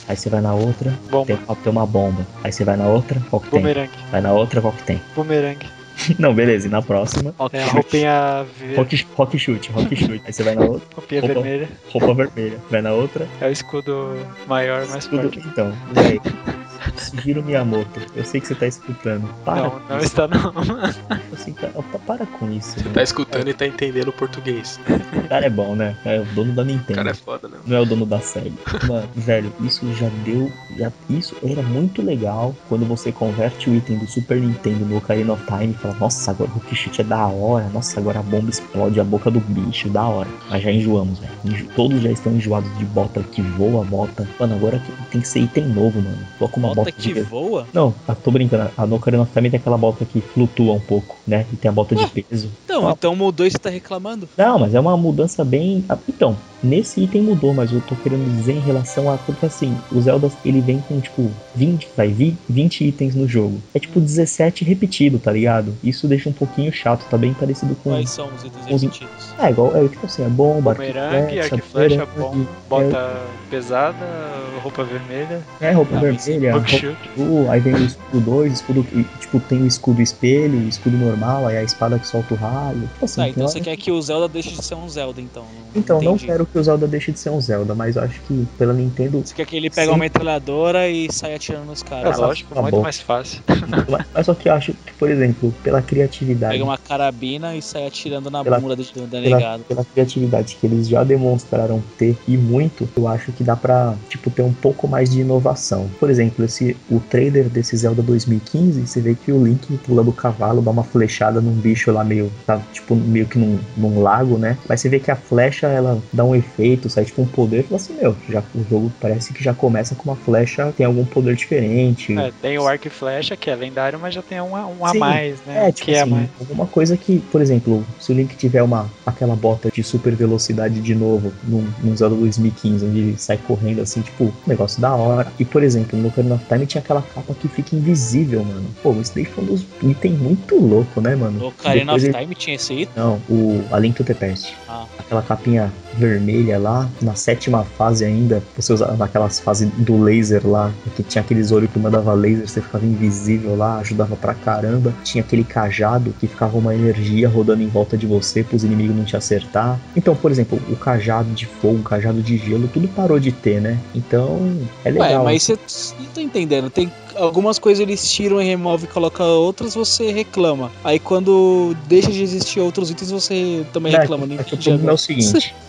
Aí você vai na outra, Bomba. tem, tem uma bomba. Aí você vai na outra, qual que tem? Bumerangue. Vai na outra, qual que tem? Bumerangue. Não, beleza, e na próxima, É a roupinha, ver... rock, rock chute, rock chute. Aí você vai na outra, roupinha Opa. vermelha. roupa vermelha. Vai na outra, É o escudo maior, mais tudo. forte. Então, véi. Sugiro Miyamoto, eu sei que você tá escutando. Para Não, não está não. Assim, tá- pa- para com isso. mano. Tá escutando e tá entendendo o português. O cara é bom, né? É o dono da O Nintendo. cara é foda, né? Não é o dono da série. Mano, velho, isso já deu. Já, isso era muito legal quando você converte o item do Super Nintendo no Ocarina of Time e fala, nossa, agora o Shoot é da hora, nossa, agora a bomba explode a boca do bicho, da hora. Mas já enjoamos, velho. Enjo- Todos já estão enjoados de bota que voa, bota. Mano, agora tem que ser item novo, mano. Coloca uma Bota bota que de. voa? Não, ah, tô brincando. A no Ocarina of Time tem aquela bota que flutua um pouco, né? E tem a bota de peso. Então, Ah. então mudou e você tá reclamando? Não, mas é uma mudança bem. ah, Então, nesse item mudou, mas eu tô querendo dizer em relação a. Porque assim, o Zelda ele vem com tipo 20, vai, vi- 20 itens no jogo. É tipo 17 repetido, tá ligado? Isso deixa um pouquinho chato, tá bem parecido com. Quais são os itens Os- repetidos? É, igual, é tipo assim, a bomba, Bumerangue, arco e flecha, bom, bota pesada, roupa vermelha, É, roupa Ah, vermelha, aí vem o escudo 2, escudo. Tipo, tem o escudo espelho, o escudo normal, aí a espada que solta o raio. Tipo assim, Tá, tem então você quer que o Zelda deixe de ser um Zelda, então. Então, não Entendi. quero que o Zelda deixe de ser um Zelda, mas eu acho que pela Nintendo. Você quer que ele pegue Sim. uma metralhadora e saia atirando nos É caras. Ah, lógico, tá muito bom. mais fácil. mas- Mas só que eu acho que, por exemplo, pela criatividade. Pega uma carabina e sai atirando na Pela- bunda do, do Pela, pela criatividade que eles já demonstraram ter e muito, eu acho que dá pra, tipo, ter um pouco mais de inovação. Por exemplo, esse, o trailer desse Zelda 2015, você vê que o Link pula do cavalo, dá uma flechada num bicho lá meio, tá, tipo, meio que num, num lago, né? Mas você vê que a flecha, ela dá um efeito, sai tipo um poder, fala assim, meu, já, o jogo parece que já começa com uma flecha, tem algum poder diferente. É, tem o arco e flecha, que é lendário, mas já tem um, a- um a Sim. mais, né? É, tipo que é assim, mais. alguma coisa que, por exemplo, se o Link tiver uma aquela bota de super velocidade de novo num, num Zelda 2015, onde ele sai correndo assim, tipo, um negócio da hora. E, por exemplo, no Ocarina of Time tinha aquela capa que fica invisível, mano. Pô, isso daí foi um dos item muito louco, né, mano? No Ocarina Depois of ele- Time tinha esse item? Não, o A Link to the Past. Ah. Aquela capinha vermelha lá, na sétima fase ainda, você usava naquelas fases do laser lá, que tinha aqueles olhos que mandava laser, você ficava invisível lá, ajudava pra caramba. Tinha aquele cajado que ficava uma energia rodando em volta de você pros inimigos não te acertar. Então, por exemplo, o cajado de fogo, o cajado de gelo, tudo parou de ter, né? Então, é Ué, legal. mas você não tô entendendo. Tem algumas coisas eles tiram e removem e colocam outras, você reclama. Aí quando deixa de existir outros itens, você também Não, reclama. é Não que o problema é o seguinte.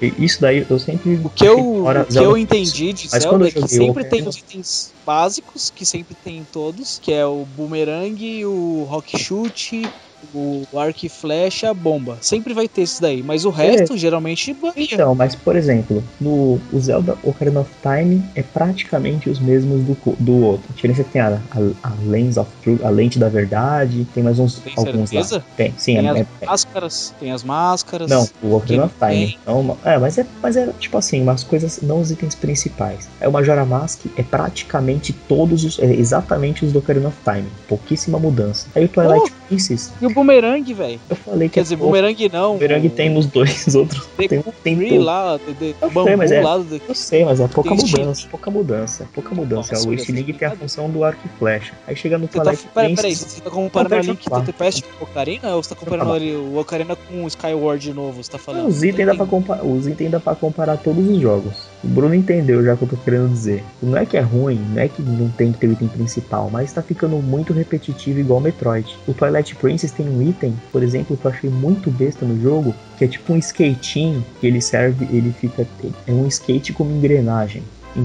Isso daí eu sempre. O que eu, o que eu entendi de Mas Zelda é que sempre tem os itens básicos, que sempre tem em todos, que é o boomerang, o rock shoot, o arco e flecha, a bomba. Sempre vai ter isso daí, mas o resto geralmente varia. Então, mas por exemplo, no o Zelda Ocarina of Time é praticamente os mesmos do, do outro. A diferença é que tem a, a, a Lens of Truth, a lente da verdade, tem mais uns Tem alguns certeza? lá. Tem, sim, Tem é, as é- é- máscaras, tem as máscaras. não, o Ocarina of Time. Uma- é, mas é, mas é tipo assim, umas coisas, não os itens principais. É o Majora Mask, é praticamente todos os, é exatamente os do Ocarina of Time. Pouquíssima mudança. Aí o Twilight Princess, E o boomerang, velho? eu falei que Quer é dizer, pouco. boomerang não. O Boomerang tem nos dois outros. Tem, Tem, tudo. lá, de, de, Eu bambu sei, mas é- lá. de- Eu sei, mas é pouca mudança, pouca mudança, pouca mudança. Nossa, o você tem a tá- função do arco e flecha. Aí chega no tá, Twilight peraí, peraí, Princess, você tá comparando a Link to the Past com o Ocarina ou você tá comparando ali o Ocarina com o Skyward novo? Você tá falando? os itens dá pra comparar todos os jogos. O Bruno entendeu já o que eu tô querendo dizer. Não é que é ruim, não é que não tem que ter o item principal, mas tá ficando muito repetitivo igual Metroid. O Twilight Princess tem um item, por exemplo, que eu achei muito besta no jogo, que é tipo um skatinho, que ele serve, ele fica é um skate como engrenagem.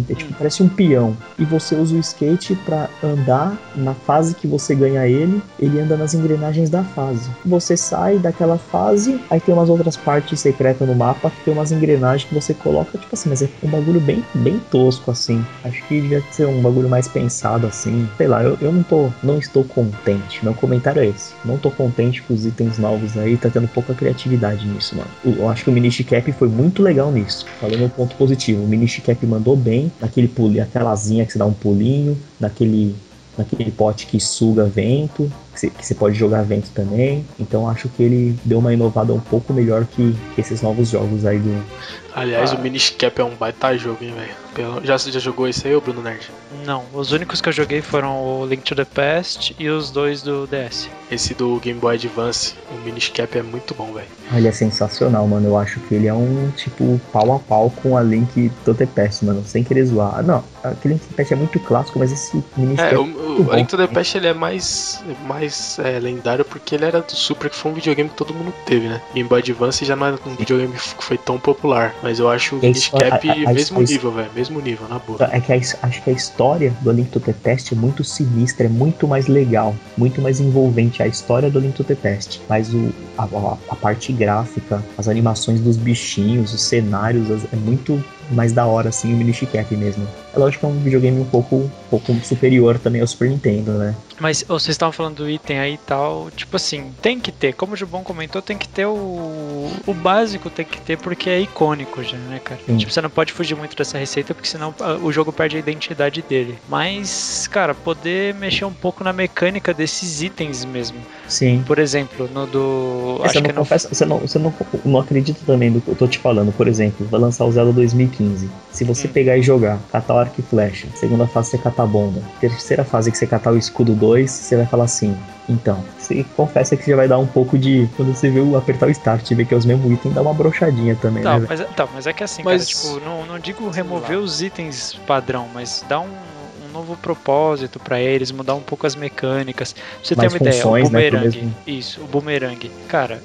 É, tipo, parece um peão. E você usa o skate pra andar na fase que você ganha ele, ele anda nas engrenagens da fase. Você sai daquela fase, aí tem umas outras partes secretas no mapa que tem umas engrenagens que você coloca, tipo assim, mas é um bagulho bem, bem tosco, assim. Acho que devia ser um bagulho mais pensado, assim. Sei lá, eu, eu não tô, não estou contente. Meu comentário é esse. Não tô contente com os itens novos aí, tá tendo pouca criatividade nisso, mano. Eu, eu acho que o Minish Cap foi muito legal nisso. Falando um ponto positivo, o Minish Cap mandou bem naquele pulinho, aquela asinha que você dá um pulinho, naquele naquele pote que suga vento, que você, pode jogar vento também. Então acho que ele deu uma inovada um pouco melhor que, que esses novos jogos aí do. Aliás, Ah. o Minish Cap é um baita jogo, hein, velho. Pelo- Já, já jogou esse aí, Bruno Nerd? Não, os únicos que eu joguei foram o Link to the Past e os dois do DS. Esse do Game Boy Advance, o Minish Cap é muito bom, velho. Ele é sensacional, mano. Eu acho que ele é um tipo pau a pau com a Link to the Past, mano. Sem querer zoar. Não, aquele Link to the Past é muito clássico, mas esse Minish É, Cap o, muito o bom. Link to the Past ele é mais, mais é, lendário porque ele era do Super, que foi um videogame que todo mundo teve, né? Game Boy Advance já não era um videogame que foi tão popular, mas eu acho o a Minish história- Cap a- a- mesmo a- nível, velho, mesmo nível, na boa. É que a acho que a história do Link to the é muito sinistra, é muito mais legal, muito mais envolvente a história do Link to the. Mas o, a, a- a parte gráfica, as animações dos bichinhos, os cenários, as- é muito mais da hora, assim, o Minish Cap mesmo. É lógico que é um videogame um pouco, um pouco superior também ao Super Nintendo, né? Mas vocês estavam falando do item aí e tal, tipo assim, tem que ter, como o Jubon comentou, tem que ter o, o básico, tem que ter porque é icônico já, né, cara? Sim. Tipo, você não pode fugir muito dessa receita porque senão ah, o jogo perde a identidade dele. Mas, cara, poder mexer um pouco na mecânica desses itens mesmo. Sim. Por exemplo, no do. É, você acho não no confessa, você não, você não, não acredita também do que eu tô te falando. Por exemplo, vai lançar o Zelda 2015. Se você Hum. pegar e jogar, catar o arco e flecha, segunda fase você catar a bomba, terceira fase que você catar o escudo 2, você vai falar assim. Então, você confessa que já vai dar um pouco de. Quando você vê o apertar o start e ver que é os mesmos itens, dá uma brochadinha também, Tá, né? mas, tá, mas é que assim, Mas- cara, tipo, não, não digo remover os itens padrão, mas dar um, um novo propósito pra eles, mudar um pouco as mecânicas. Pra você Mais ter uma ideia, o funções, né, boomerang. mesmo- Isso, o boomerang. Cara,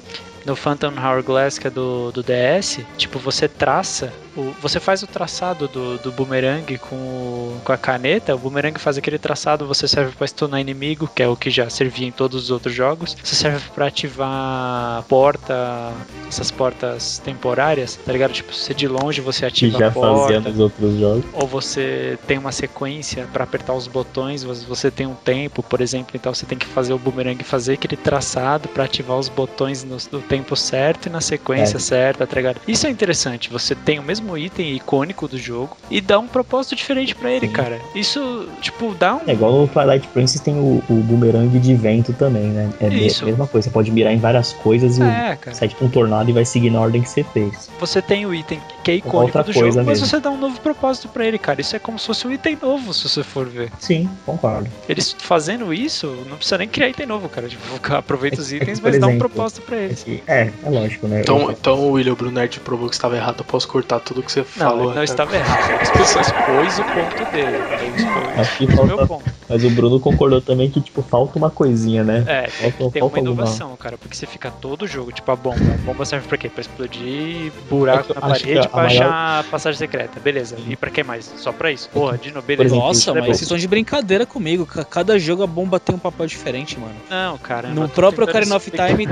no Phantom Hourglass, que é do, do DS, tipo, você traça, o, você faz o traçado do, do boomerang com, o- com a caneta, o boomerang faz aquele traçado, você serve pra stunar inimigo, que é o que já servia em todos os outros jogos. Você serve pra ativar porta, essas portas temporárias, tá ligado? Tipo, você de longe você Que ativa já a porta fazia nos outros jogos. ou você tem uma sequência para apertar os botões, você- você tem um tempo, por exemplo, então você tem que fazer o boomerang fazer aquele traçado para ativar os botões no, no tempo certo e na sequência É. certa, tá ligado? Isso é interessante, você tem o mesmo item icônico do jogo e dá um propósito diferente para ele, Sim. cara. Isso, tipo, dá um É igual no Twilight Princess tem o, o boomerang de vento também, né? É Isso. a mesma coisa, você pode mirar em várias coisas e É, sai tipo um tornado e vai seguir na ordem que você fez. Você tem o item que é icônico outra do jogo, mas mesmo. você dá um novo propósito para ele, cara. Isso é como se fosse um item novo, se você for ver. Sim, concordo. Eles fazendo isso, não precisa nem criar item novo, cara. Tipo, aproveita os É itens, por mas dá um exemplo, propósito pra eles. É, é lógico, né? Então, Eu- então o William Bruno Nerd provou que estava errado, eu posso cortar tudo que você Não, falou. não até estava errado. Ele só expôs o ponto dele. Ele expôs Acho que o meu falta, ponto. mas o Bruno concordou também que, tipo, falta uma coisinha, né? É, tem, Falta- tem falta uma alguma- inovação, cara, porque você fica todo o jogo, tipo a bomba. A bomba serve pra quê? Pra explodir buraco É na parede pra maior- achar a passagem secreta. Beleza. E pra que mais? Só pra isso. Porra, Dino, beleza. exemplo, Nossa, Isso é mas vocês estão de brincadeira comigo. Ca- Cada jogo a bomba tem um papel diferente, mano. Não, cara. No próprio Ocarina of Time,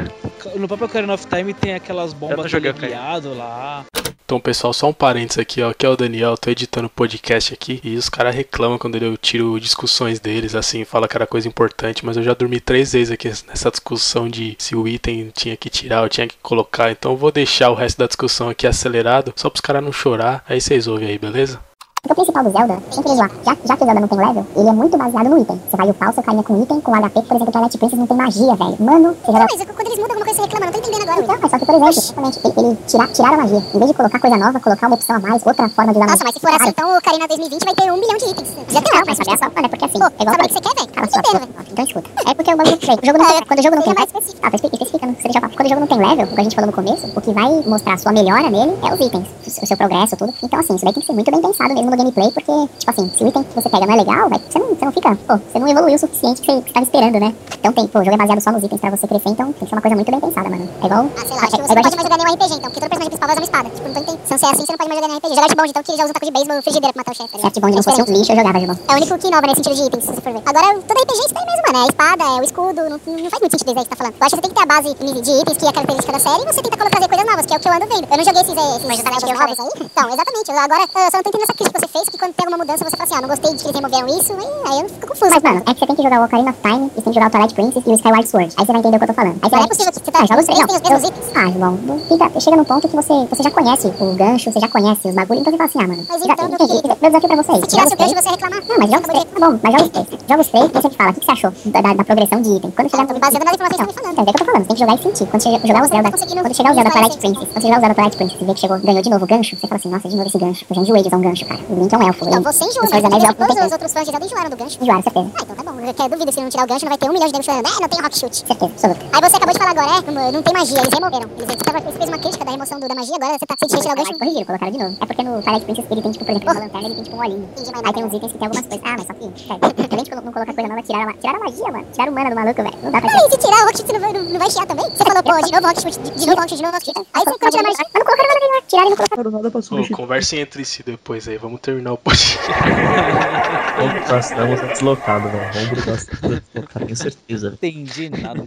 no próprio Ocarina of Time tem aquelas bombas teleguiado lá. Então, pessoal, só um parênteses aqui, ó. Aqui é o Daniel, tô editando podcast aqui. E os caras reclamam quando eu tiro discussões deles, assim, fala que era coisa importante. Mas eu já dormi três vezes aqui nessa discussão de se o item tinha que tirar ou tinha que colocar. Então eu vou deixar o resto da discussão aqui acelerado, só pros caras não chorar. Aí vocês ouvem aí, beleza? Porque o principal do Zelda, sem querer zoar, já, já que o Zelda não tem level, ele é muito baseado no item. Você vai upar o seu carinha com item, com HP, por exemplo, o Twilight Princess não tem magia, velho. Mano, você já... Mas quando eles mudam alguma coisa, você reclama, não tô entendendo agora. Então, é só que, por exemplo, exatamente, ele, ele tira, tiraram a magia. Em vez de colocar coisa nova, colocar uma opção a mais, outra forma de usar Nossa, mas se for assim, então o Karina 2020 vai ter um milhão de itens. Já tem Não, mas olha só, mano, é porque assim, Pô, é igual sabe o que você quer, velho? Cala sua boca. Então escuta. É porque o bagulho. O jogo não tem, quando o jogo não tem mais level. Ah, especificando. Você deixa eu falar. Quando o jogo não tem level, o que a gente falou no começo, o que vai mostrar a sua melhora nele é os itens. O seu progresso, tudo. Então, assim, isso daí tem que ser muito bem pensado mesmo no gameplay, porque, tipo assim, se o item que você pega não é legal, velho, você não, você não fica. Pô, você não evoluiu o suficiente que você, que você tava esperando, né? Então tem, pô, o jogo é baseado só nos itens pra você crescer, então tem que ser uma coisa muito bem pensada, mano. É igual. Ah, sei lá, acho que você não pode mais jogar nenhum RPG então, porque todo personagem principal vai usar uma espada. Tipo, não tô entendendo. Se não ser assim, você não pode mais jogar nenhum RPG. Jogar de bonde então, que já usa um taco de beisebol frigideira pra matar o chefe. tá Se a ligado? Bond não fosse um lixo, eu jogava, Gibão. É o único que inova nesse sentido de itens, se você for ver. Agora, todo RPG é isso daí mesmo, mano. É a espada, é o escudo, não, não faz muito sentido isso aí que você tá falando. Eu acho que você tem que ter a base de itens, que é a característica da série, e você tenta colocar coisas novas, que é o que eu ando vendo. Eu não joguei esses, eh, esses jogos eu novos aí. Então, exatamente. Agora, eu só não tô entendendo essa crítica que você fez, que quando tem alguma mudança, você fala assim, ah, não gostei de que eles removeram isso, e aí eu fico confuso. Mas, mano, é que você tem que jogar o Ocarina of Time, e você tem que jogar o Twilight Princess e o Skyward Sword. Aí você vai entender o que eu tô falando. Aí você Não vai... é possível que você tá, Ah, joga os três, tem os mesmos eu- itens. Ah, não fica, chega num ponto que você, você já conhece o gancho, você já conhece os bagulhos, então você fala assim, ah, mano, Mas já- então, entendi. que- Meu desafio pra vocês. Se tirasse o gancho, você reclamar. Não, mas joga os três, tá bom, mas joga os três. Joga os três e você fala, o que, que você achou da, da, da progressão de item? Quando chegar tô me baseando nas informações que você tá me falando. Então, é que eu tô falando, você tem que jogar e sentir. Quando chegar, jogar o Você não Zelda, tá quando chegar o Zelda Twilight. Princess, quando chegar o Zelda Twilight Princess e ver que chegou, ganhou de novo o gancho, você fala assim, nossa, de novo esse gancho. Eu já enjoei de usar um gancho, cara. O Link é um elfo. Então você enjoa, os mas não todos os outros fãs de Zelda enjoaram do gancho. Enjoaram, certeza. Ah, então tá bom. Eu quero duvido, se não tirar o gancho, não vai ter um milhão de nego chorando. É, não tem rock shoot. Certeza, absoluta. Aí você acabou de falar agora, é, não, não tem magia, eles removeram. Eles, você, tava, você fez uma crítica da remoção do, da magia, agora você tá você tirar o gancho. Corrigiram, colocaram de novo. É porque no Twilight Princess ele tem, tipo, por exemplo, uma lanterna, ele tem, tipo, um olhinho. Aí tem uns itens que tem algumas coisas. Ah, mas só que, cara, além de não colocar coisa nova, tiraram tiraram a magia, mano. Tiraram o mana do maluco, velho. Não dá pra Peraí, se tirar o rock shoot, você não vai, não, não vai chiar também? Você falou, pô, de novo rock shoot, de, de novo rock shoot, de novo rock shoot. Aí você tirando a magia. Mas não colocaram nada lá. Tiraram e não colocaram. Nada pra substituir. conversem entre si depois aí, vamos terminar o podcast. Vamos pra Samus é deslocado, velho. Vamos pra Samus é deslocado, tenho certeza. Entendi nada.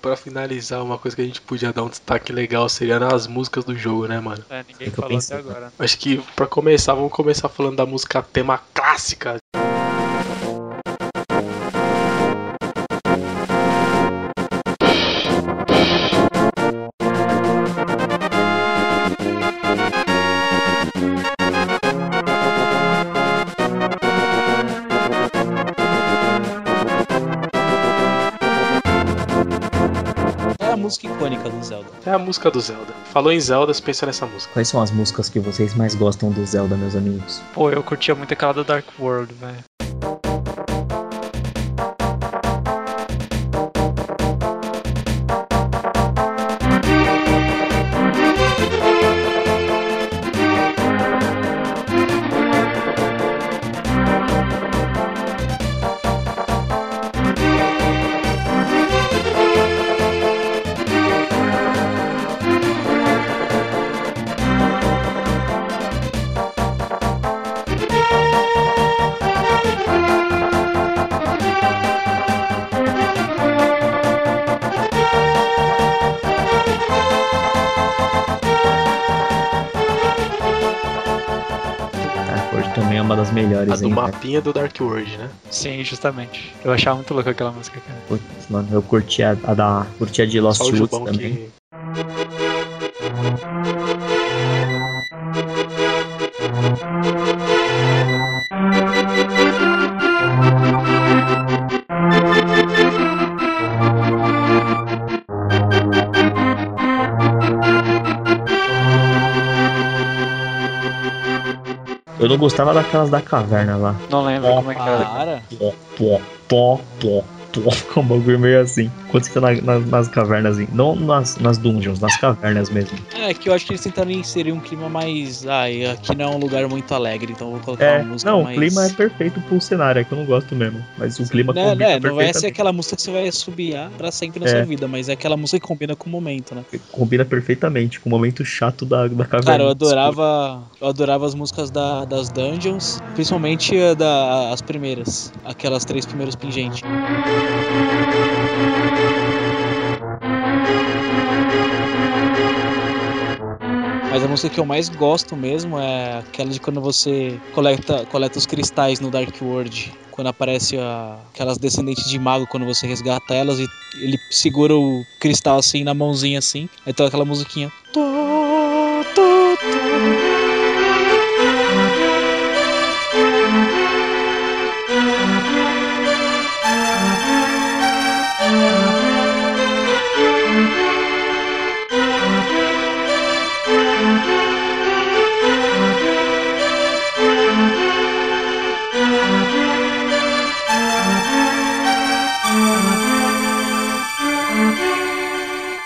Pra finalizar, uma coisa que a gente podia dar um destaque legal seria nas músicas do jogo, né, mano? É, ninguém É falou pensei, até agora. Acho que pra começar, vamos começar falando da música tema clássica. Música icônica do Zelda. É a música do Zelda. Falou em Zelda, você pensa nessa música. Quais são as músicas que vocês mais gostam do Zelda, meus amigos? Pô, eu curtia muito aquela do Dark World, velho. Melhores, A do cara. mapinha do Dark World, né? Sim, justamente. Eu achava muito louco aquela música, cara. Putz, mano, eu curti a, a da. Curti a de Lost Woods também. que. Gostava daquelas da caverna lá. Não lembro como é que era. Pó, pó, pó, pó, pó. Com um bagulho meio assim. Quando você tá na- na- nas cavernas, assim. Não nas, nas dungeons, nas cavernas mesmo. É que eu acho que eles tentaram inserir um clima mais. Ai, aqui não é um lugar muito alegre, então vou colocar É, uma música não, mais. o clima é perfeito pro cenário, é que eu não gosto mesmo. Mas o clima Né, combina né, não vai ser aquela música que você vai assobiar pra sempre na É. sua vida, mas é aquela música que combina com o momento, né? Combina perfeitamente com o momento chato da, da caverna. Cara, eu adorava. Eu adorava as músicas da- das dungeons, principalmente a da, as primeiras. Aquelas três primeiras pingentes. Mas a música que eu mais gosto mesmo é aquela de quando você coleta, coleta os cristais no Dark World. Quando aparece a- aquelas descendentes de mago, quando você resgata elas e ele segura o cristal assim na mãozinha assim. Toca aquela musiquinha. Tó, tó, tó.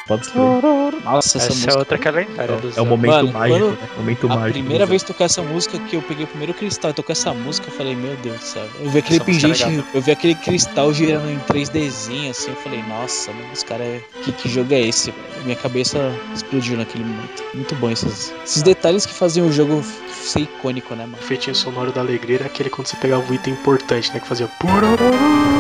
Pode. Zelda. Nossa, essa, Essa música. é outra que é lendária do É o Zelda. momento Mano, mágico, quando né? Momento A mágico. primeira do vez que toquei essa música, que eu peguei o primeiro cristal e toquei essa música, eu falei, meu Deus do céu. Eu vi aquele é pingente, legal. eu vi aquele cristal girando em 3Dzinho, assim, eu falei, nossa, mano, esse cara é. Que, que jogo é esse? Minha cabeça explodiu naquele momento. Muito bom esses, esses detalhes que faziam o jogo ser icônico, né, mano? O feitinho sonoro da alegria era aquele quando você pegava um item importante, né? Que fazia.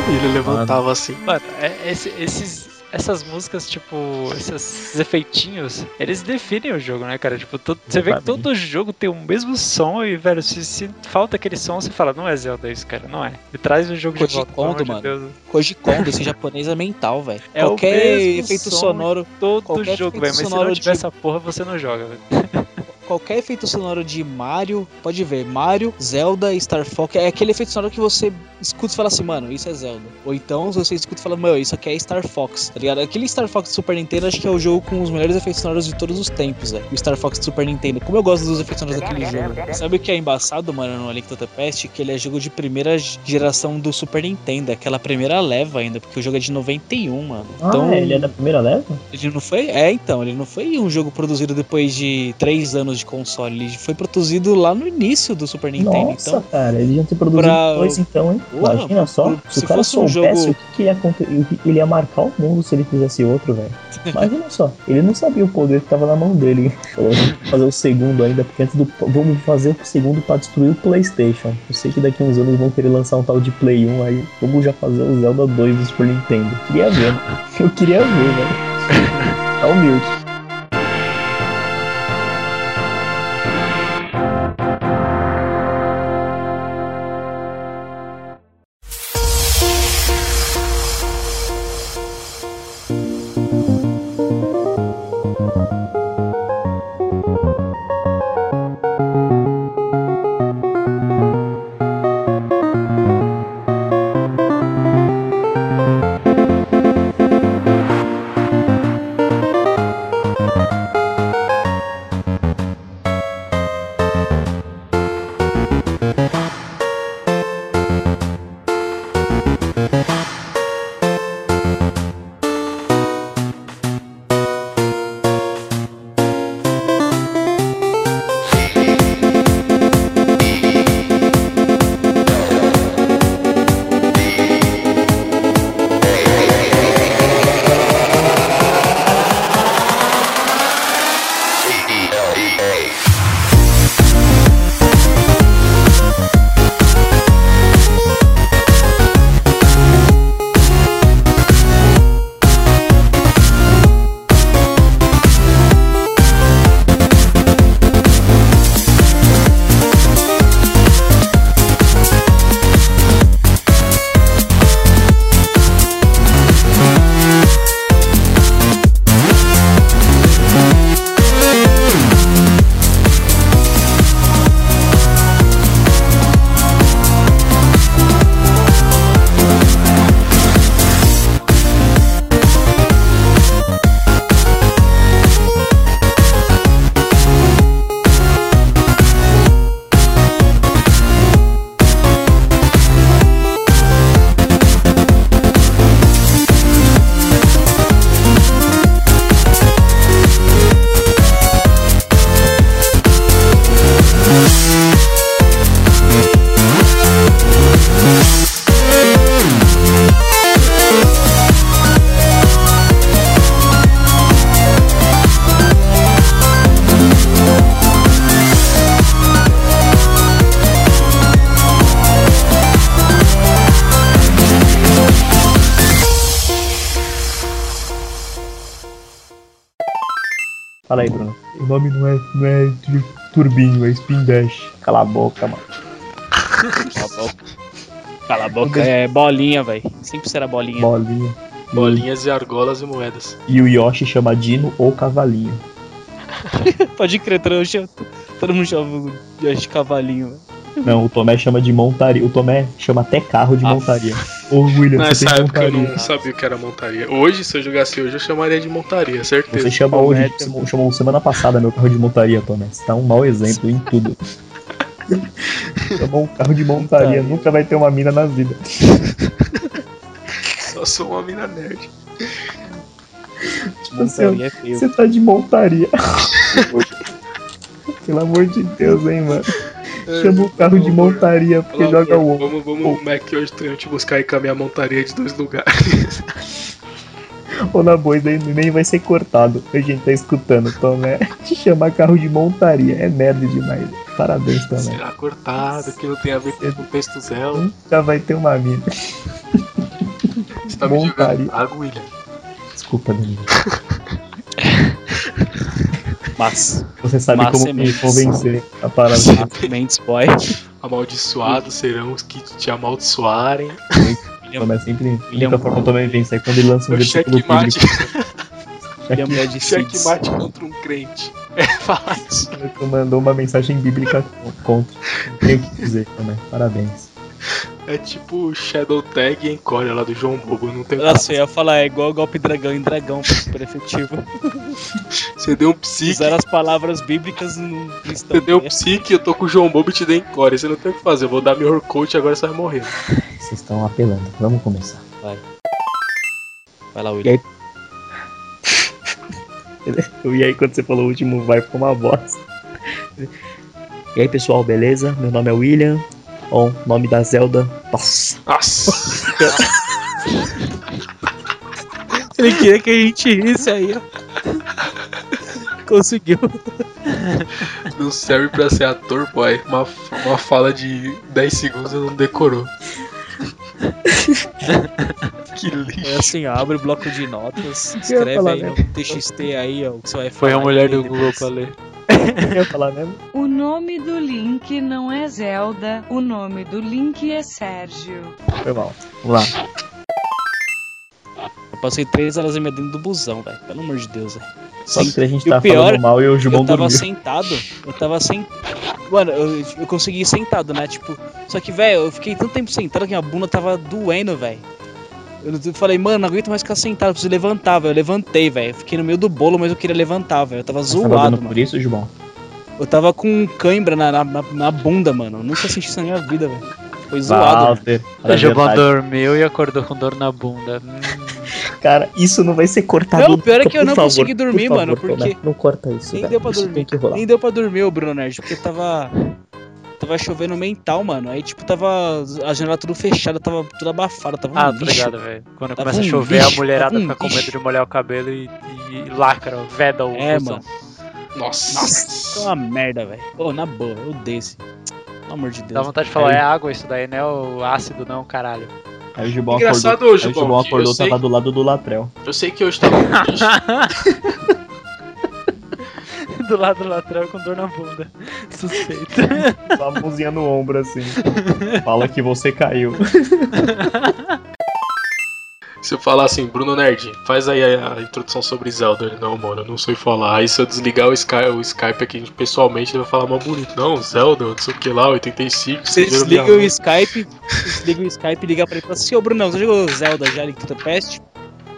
E ele levantava assim. Mano, é- esse- esses, essas músicas, tipo, esses efeitinhos, eles definem o jogo, né, cara? Tipo, todo- você vê que todo jogo tem o mesmo som e, velho, se, se falta aquele som, você fala, não é Zelda isso, cara, não é. E traz o jogo de Koji volta, pelo amor Kondo, de mano. Deus. Koji Kondo, esse japonês é mental, velho. É o Qualquer mesmo efeito som sonoro, Todo Qualquer jogo, velho, mas se não tiver de- essa porra, você não joga, velho. Qualquer efeito sonoro de Mario, pode ver, Mario, Zelda, Star Fox, é aquele efeito sonoro que você escuta e fala assim, mano, isso é Zelda. Ou então você escuta e fala, meu, isso aqui é Star Fox, tá ligado? Aquele Star Fox do Super Nintendo acho que é o jogo com os melhores efeitos sonoros de todos os tempos, velho. O Star Fox do Super Nintendo. Como eu gosto dos efeitos sonoros daquele jogo. Sabe o que é embaçado, mano, no Link to the Past? Que ele é jogo de primeira geração do Super Nintendo, aquela primeira leva ainda, porque o jogo é de 91, mano. Ah, Então, é, ele é da primeira leva? ele não foi? É, então, ele não foi um jogo produzido depois de três anos de console. Ele foi produzido lá no início do Super Nintendo. Nossa, então, cara, ele já ter produzido pra- dois então, hein? Porra, Imagina só, se se o cara fosse um soubesse jogo- o que, que ia acontecer, ele ia marcar o mundo se ele fizesse outro, velho. Imagina só, ele não sabia o poder que tava na mão dele. Falou, vamos fazer o segundo ainda, porque antes do. Vamos fazer o segundo pra destruir o Playstation. Eu sei que daqui uns anos vão querer lançar um tal de Play 1 aí. Vamos já fazer o Zelda 2 do Super Nintendo. Queria ver, né? Eu queria ver, velho. Tá humilde. Turbinho, é Spin Dash. Cala a boca, mano. Cala a boca. Cala a boca. É bolinha, velho. Sempre será bolinha. Bolinha. Bolinhas e argolas e moedas. E o Yoshi chama Dino ou Cavalinho. Pode crer, todo mundo chama, todo mundo chama o Yoshi de cavalinho. velho. Não, o Tomé chama de montaria. O Tomé chama até carro de Ah. montaria. Ô, William, você Nessa tem época eu montaria. não sabia o que era montaria. Hoje, se eu jogasse hoje, eu chamaria de montaria, certeza. Você chama hoje, você chamou semana passada meu carro de montaria, Tomé. Você tá um mau exemplo em tudo. Chamou um carro de montaria, nunca vai ter uma mina na vida. Só sou uma mina nerd. Tipo assim, Montaria é você tá de montaria. Pelo amor de Deus, hein, mano. Chama o carro de montaria porque Pelo joga amor, o Vamos, vamos no Mac hoje pra eu te buscar e com a montaria de dois lugares. Ou na boa, daí nem vai ser cortado. A gente tá escutando, Tomé. Te chamar carro de montaria. É merda demais. Parabéns, Tomé. Será cortado, que não tem a ver com o texto Zelo. Já vai ter uma mina. Você tá me Montaria. jogando água, William. Desculpa, Danilo. Mas, Você sabe Massa como é me convencer a parar Mendes Boy. Amaldiçoados serão os que te amaldiçoarem. Tomé sempre. A William- forma que o Tomé vence é quando ele lança um O versículo checkmate. bíblico. Ele é Cids. Checkmate contra um crente. É, fala isso. Tu mandou uma mensagem bíblica contra. Não tenho o que dizer, Tomé. Parabéns. É tipo Shadow Tag e Encore lá do João Bobo. Não tem Nossa, eu ia falar, é igual golpe dragão em dragão, super efetivo. Você deu um psique. Usaram as palavras bíblicas no cristão. Você deu um psique, eu tô com o João Bobo e te dei Encore. Você não tem o que fazer. Eu vou dar meu coach e agora você vai morrer. Vocês estão apelando. Vamos começar. Vai lá, William. E aí, quando você falou o último, vai ficou uma bosta. E aí, pessoal, beleza? Meu nome é William. Bom, nome da Zelda. Nossa. Nossa. Ele queria que a gente risse aí, ó. Conseguiu. Não serve pra ser ator, boy. Uma, uma fala de 10 segundos eu não decorou. que lixo. É assim, ó, abre o bloco de notas, escreve falar aí mesmo. o TXT aí, ó, o que você vai Foi a falar mulher do. Google pra ler. Eu falar mesmo? O nome do Link não é Zelda, o nome do Link é Sérgio. Foi mal. Vamos lá. Passei três horas e meia dentro do busão, velho. Pelo amor de Deus, velho. Só que a gente tá pior, falando mal e o Gilmão eu tava dormiu. sentado, eu tava sentado. Mano, eu, eu consegui ir sentado, né? Tipo, só que, velho, eu fiquei tanto tempo sentado que minha bunda tava doendo, velho. Eu falei, mano, não aguento mais ficar sentado, eu preciso levantar, velho. Eu levantei, velho. Fiquei no meio do bolo, mas eu queria levantar, velho. Eu tava Você tava zoado, dando mano. por isso, Gilmão? Eu tava com cãibra na, na, na- na bunda, mano. Eu nunca senti isso na minha vida, velho. Foi zoado. Walter. O verdade. dormiu e acordou com dor na bunda. Hum, Cara, isso não vai ser cortado. Não, o pior é que eu por não favor, consegui dormir, por mano, favor, porque- Tomé, Não corta isso, Nem velho. deu pra Isso dormir. tem que rolar. Nem deu pra dormir, o Bruno Nerd, porque tava. Tava chovendo mental, mano. Aí, tipo, tava. A janela tudo fechada, tava tudo abafado, tava um Ah, lixo. ligado, velho. Quando Tava começa a um chover, lixo, a mulherada um fica com medo de molhar o cabelo e, e lacra, veda o É, mano. Nossa. Nossa, é uma merda, velho. Ô, na boa, eu odeio esse. Pelo amor de Deus. Dá vontade de falar, Aí- é água isso daí, não é o ácido não, caralho. Aí o Gilmão Engraçado acordou, hoje, aí o que acordou, eu sei- tava do lado do Latrel. Eu sei que hoje tava. Do lado do lateral com dor na bunda. Suspeito. Só a mãozinha no ombro, assim. Fala que você caiu. Se eu falar assim, Bruno Nerd, faz aí a, a introdução sobre Zelda. Ele, não, mano, eu não sei falar. Aí se eu desligar o Skype, o Skype aqui pessoalmente, ele vai falar mais bonito. Não, Zelda, não sei o que lá, 85. Você desliga o Skype, desliga o Skype e liga pra ele e fala assim, ô Brunão, você jogou Zelda já Link to the Past?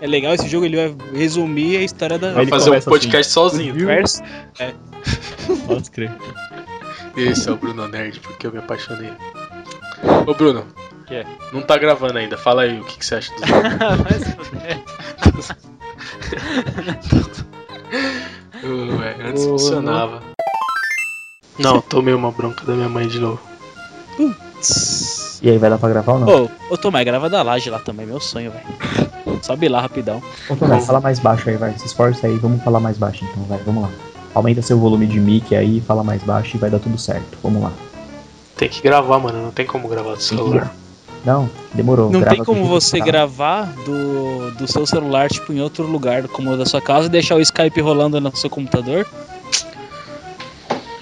É legal esse jogo, ele vai resumir a história da Vai ele fazer um começa podcast sozinho. Viu? universo. Pode crer. Esse é o Bruno Nerd, porque eu me apaixonei. Ô Bruno, Que? não tá gravando ainda. Fala aí o que, que você acha do. Ô, velho, antes Ô, funcionava. Não, tomei uma bronca da minha mãe de novo. E aí, vai dar pra gravar ou não? Ô, ô Tomé, grava da laje lá também, meu sonho, velho. Sobe lá rapidão. Ô, Tomé, fala mais baixo aí, vai. Se esforça aí, vamos falar mais baixo então, vai. Vamos lá. Aumenta seu volume de mic aí, fala mais baixo e vai dar tudo certo. Vamos lá. Tem que gravar, mano. Não tem como gravar do celular. Não, demorou. Não grava tem como você tá. gravar do, do seu celular, tipo, em outro lugar, como o da sua casa, e deixar o Skype rolando no seu computador.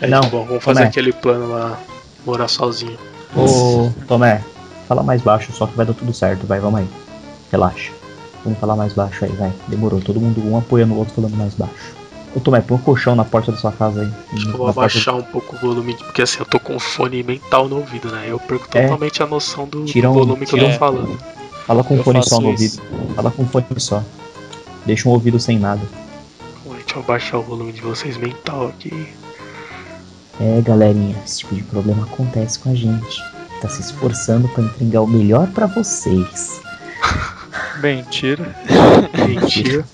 É, Não, bom, vamos fazer Tomé. aquele plano lá, morar sozinho. Ô, Tomé, fala mais baixo, só que vai dar tudo certo, vai, vamos aí. Relaxa. Vamos falar mais baixo aí, vai. Demorou, todo mundo um apoiando o outro falando mais baixo. Ô Tomé, põe um colchão na porta da sua casa aí. Acho que eu vou porta- abaixar um pouco o volume, porque assim, eu tô com um fone mental no ouvido, né? Eu perco É. totalmente a noção do, um- volume que eu tô falando. Fala com um fone só no isso. ouvido. Fala com um fone só. Deixa um ouvido sem nada. Deixa eu abaixar o volume de vocês mental aqui. É, galerinha, esse tipo de problema acontece com a gente. Tá se esforçando pra entregar o melhor pra vocês. Mentira. Mentira.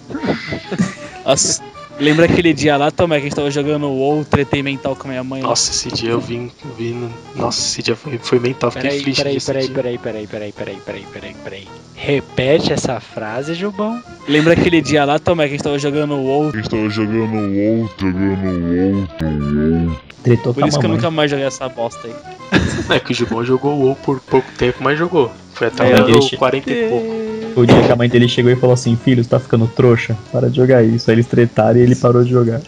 Nossa, lembra aquele dia lá, Tomé, que a gente tava jogando WoW, tretei mental com a minha mãe? Nossa, esse dia eu vim. vim no- Nossa, esse dia foi, foi mental, fiquei Peraí, triste. peraí, peraí, dia. peraí, peraí, peraí, peraí, peraí, peraí, peraí. Repete essa frase, Jubão. Lembra aquele dia lá, Tomé, que a gente tava jogando WoW? Estava jogando WoW, jogando WoW, WoW. Tretou Por com a isso que eu nunca mais joguei essa bosta aí. É que o Gibon jogou WoW por pouco tempo, mas jogou. Foi até É, o che- 40 e pouco. O dia que a mãe dele chegou e falou assim: Filho, você tá ficando trouxa? Para de jogar isso. Aí eles tretaram e ele parou de jogar.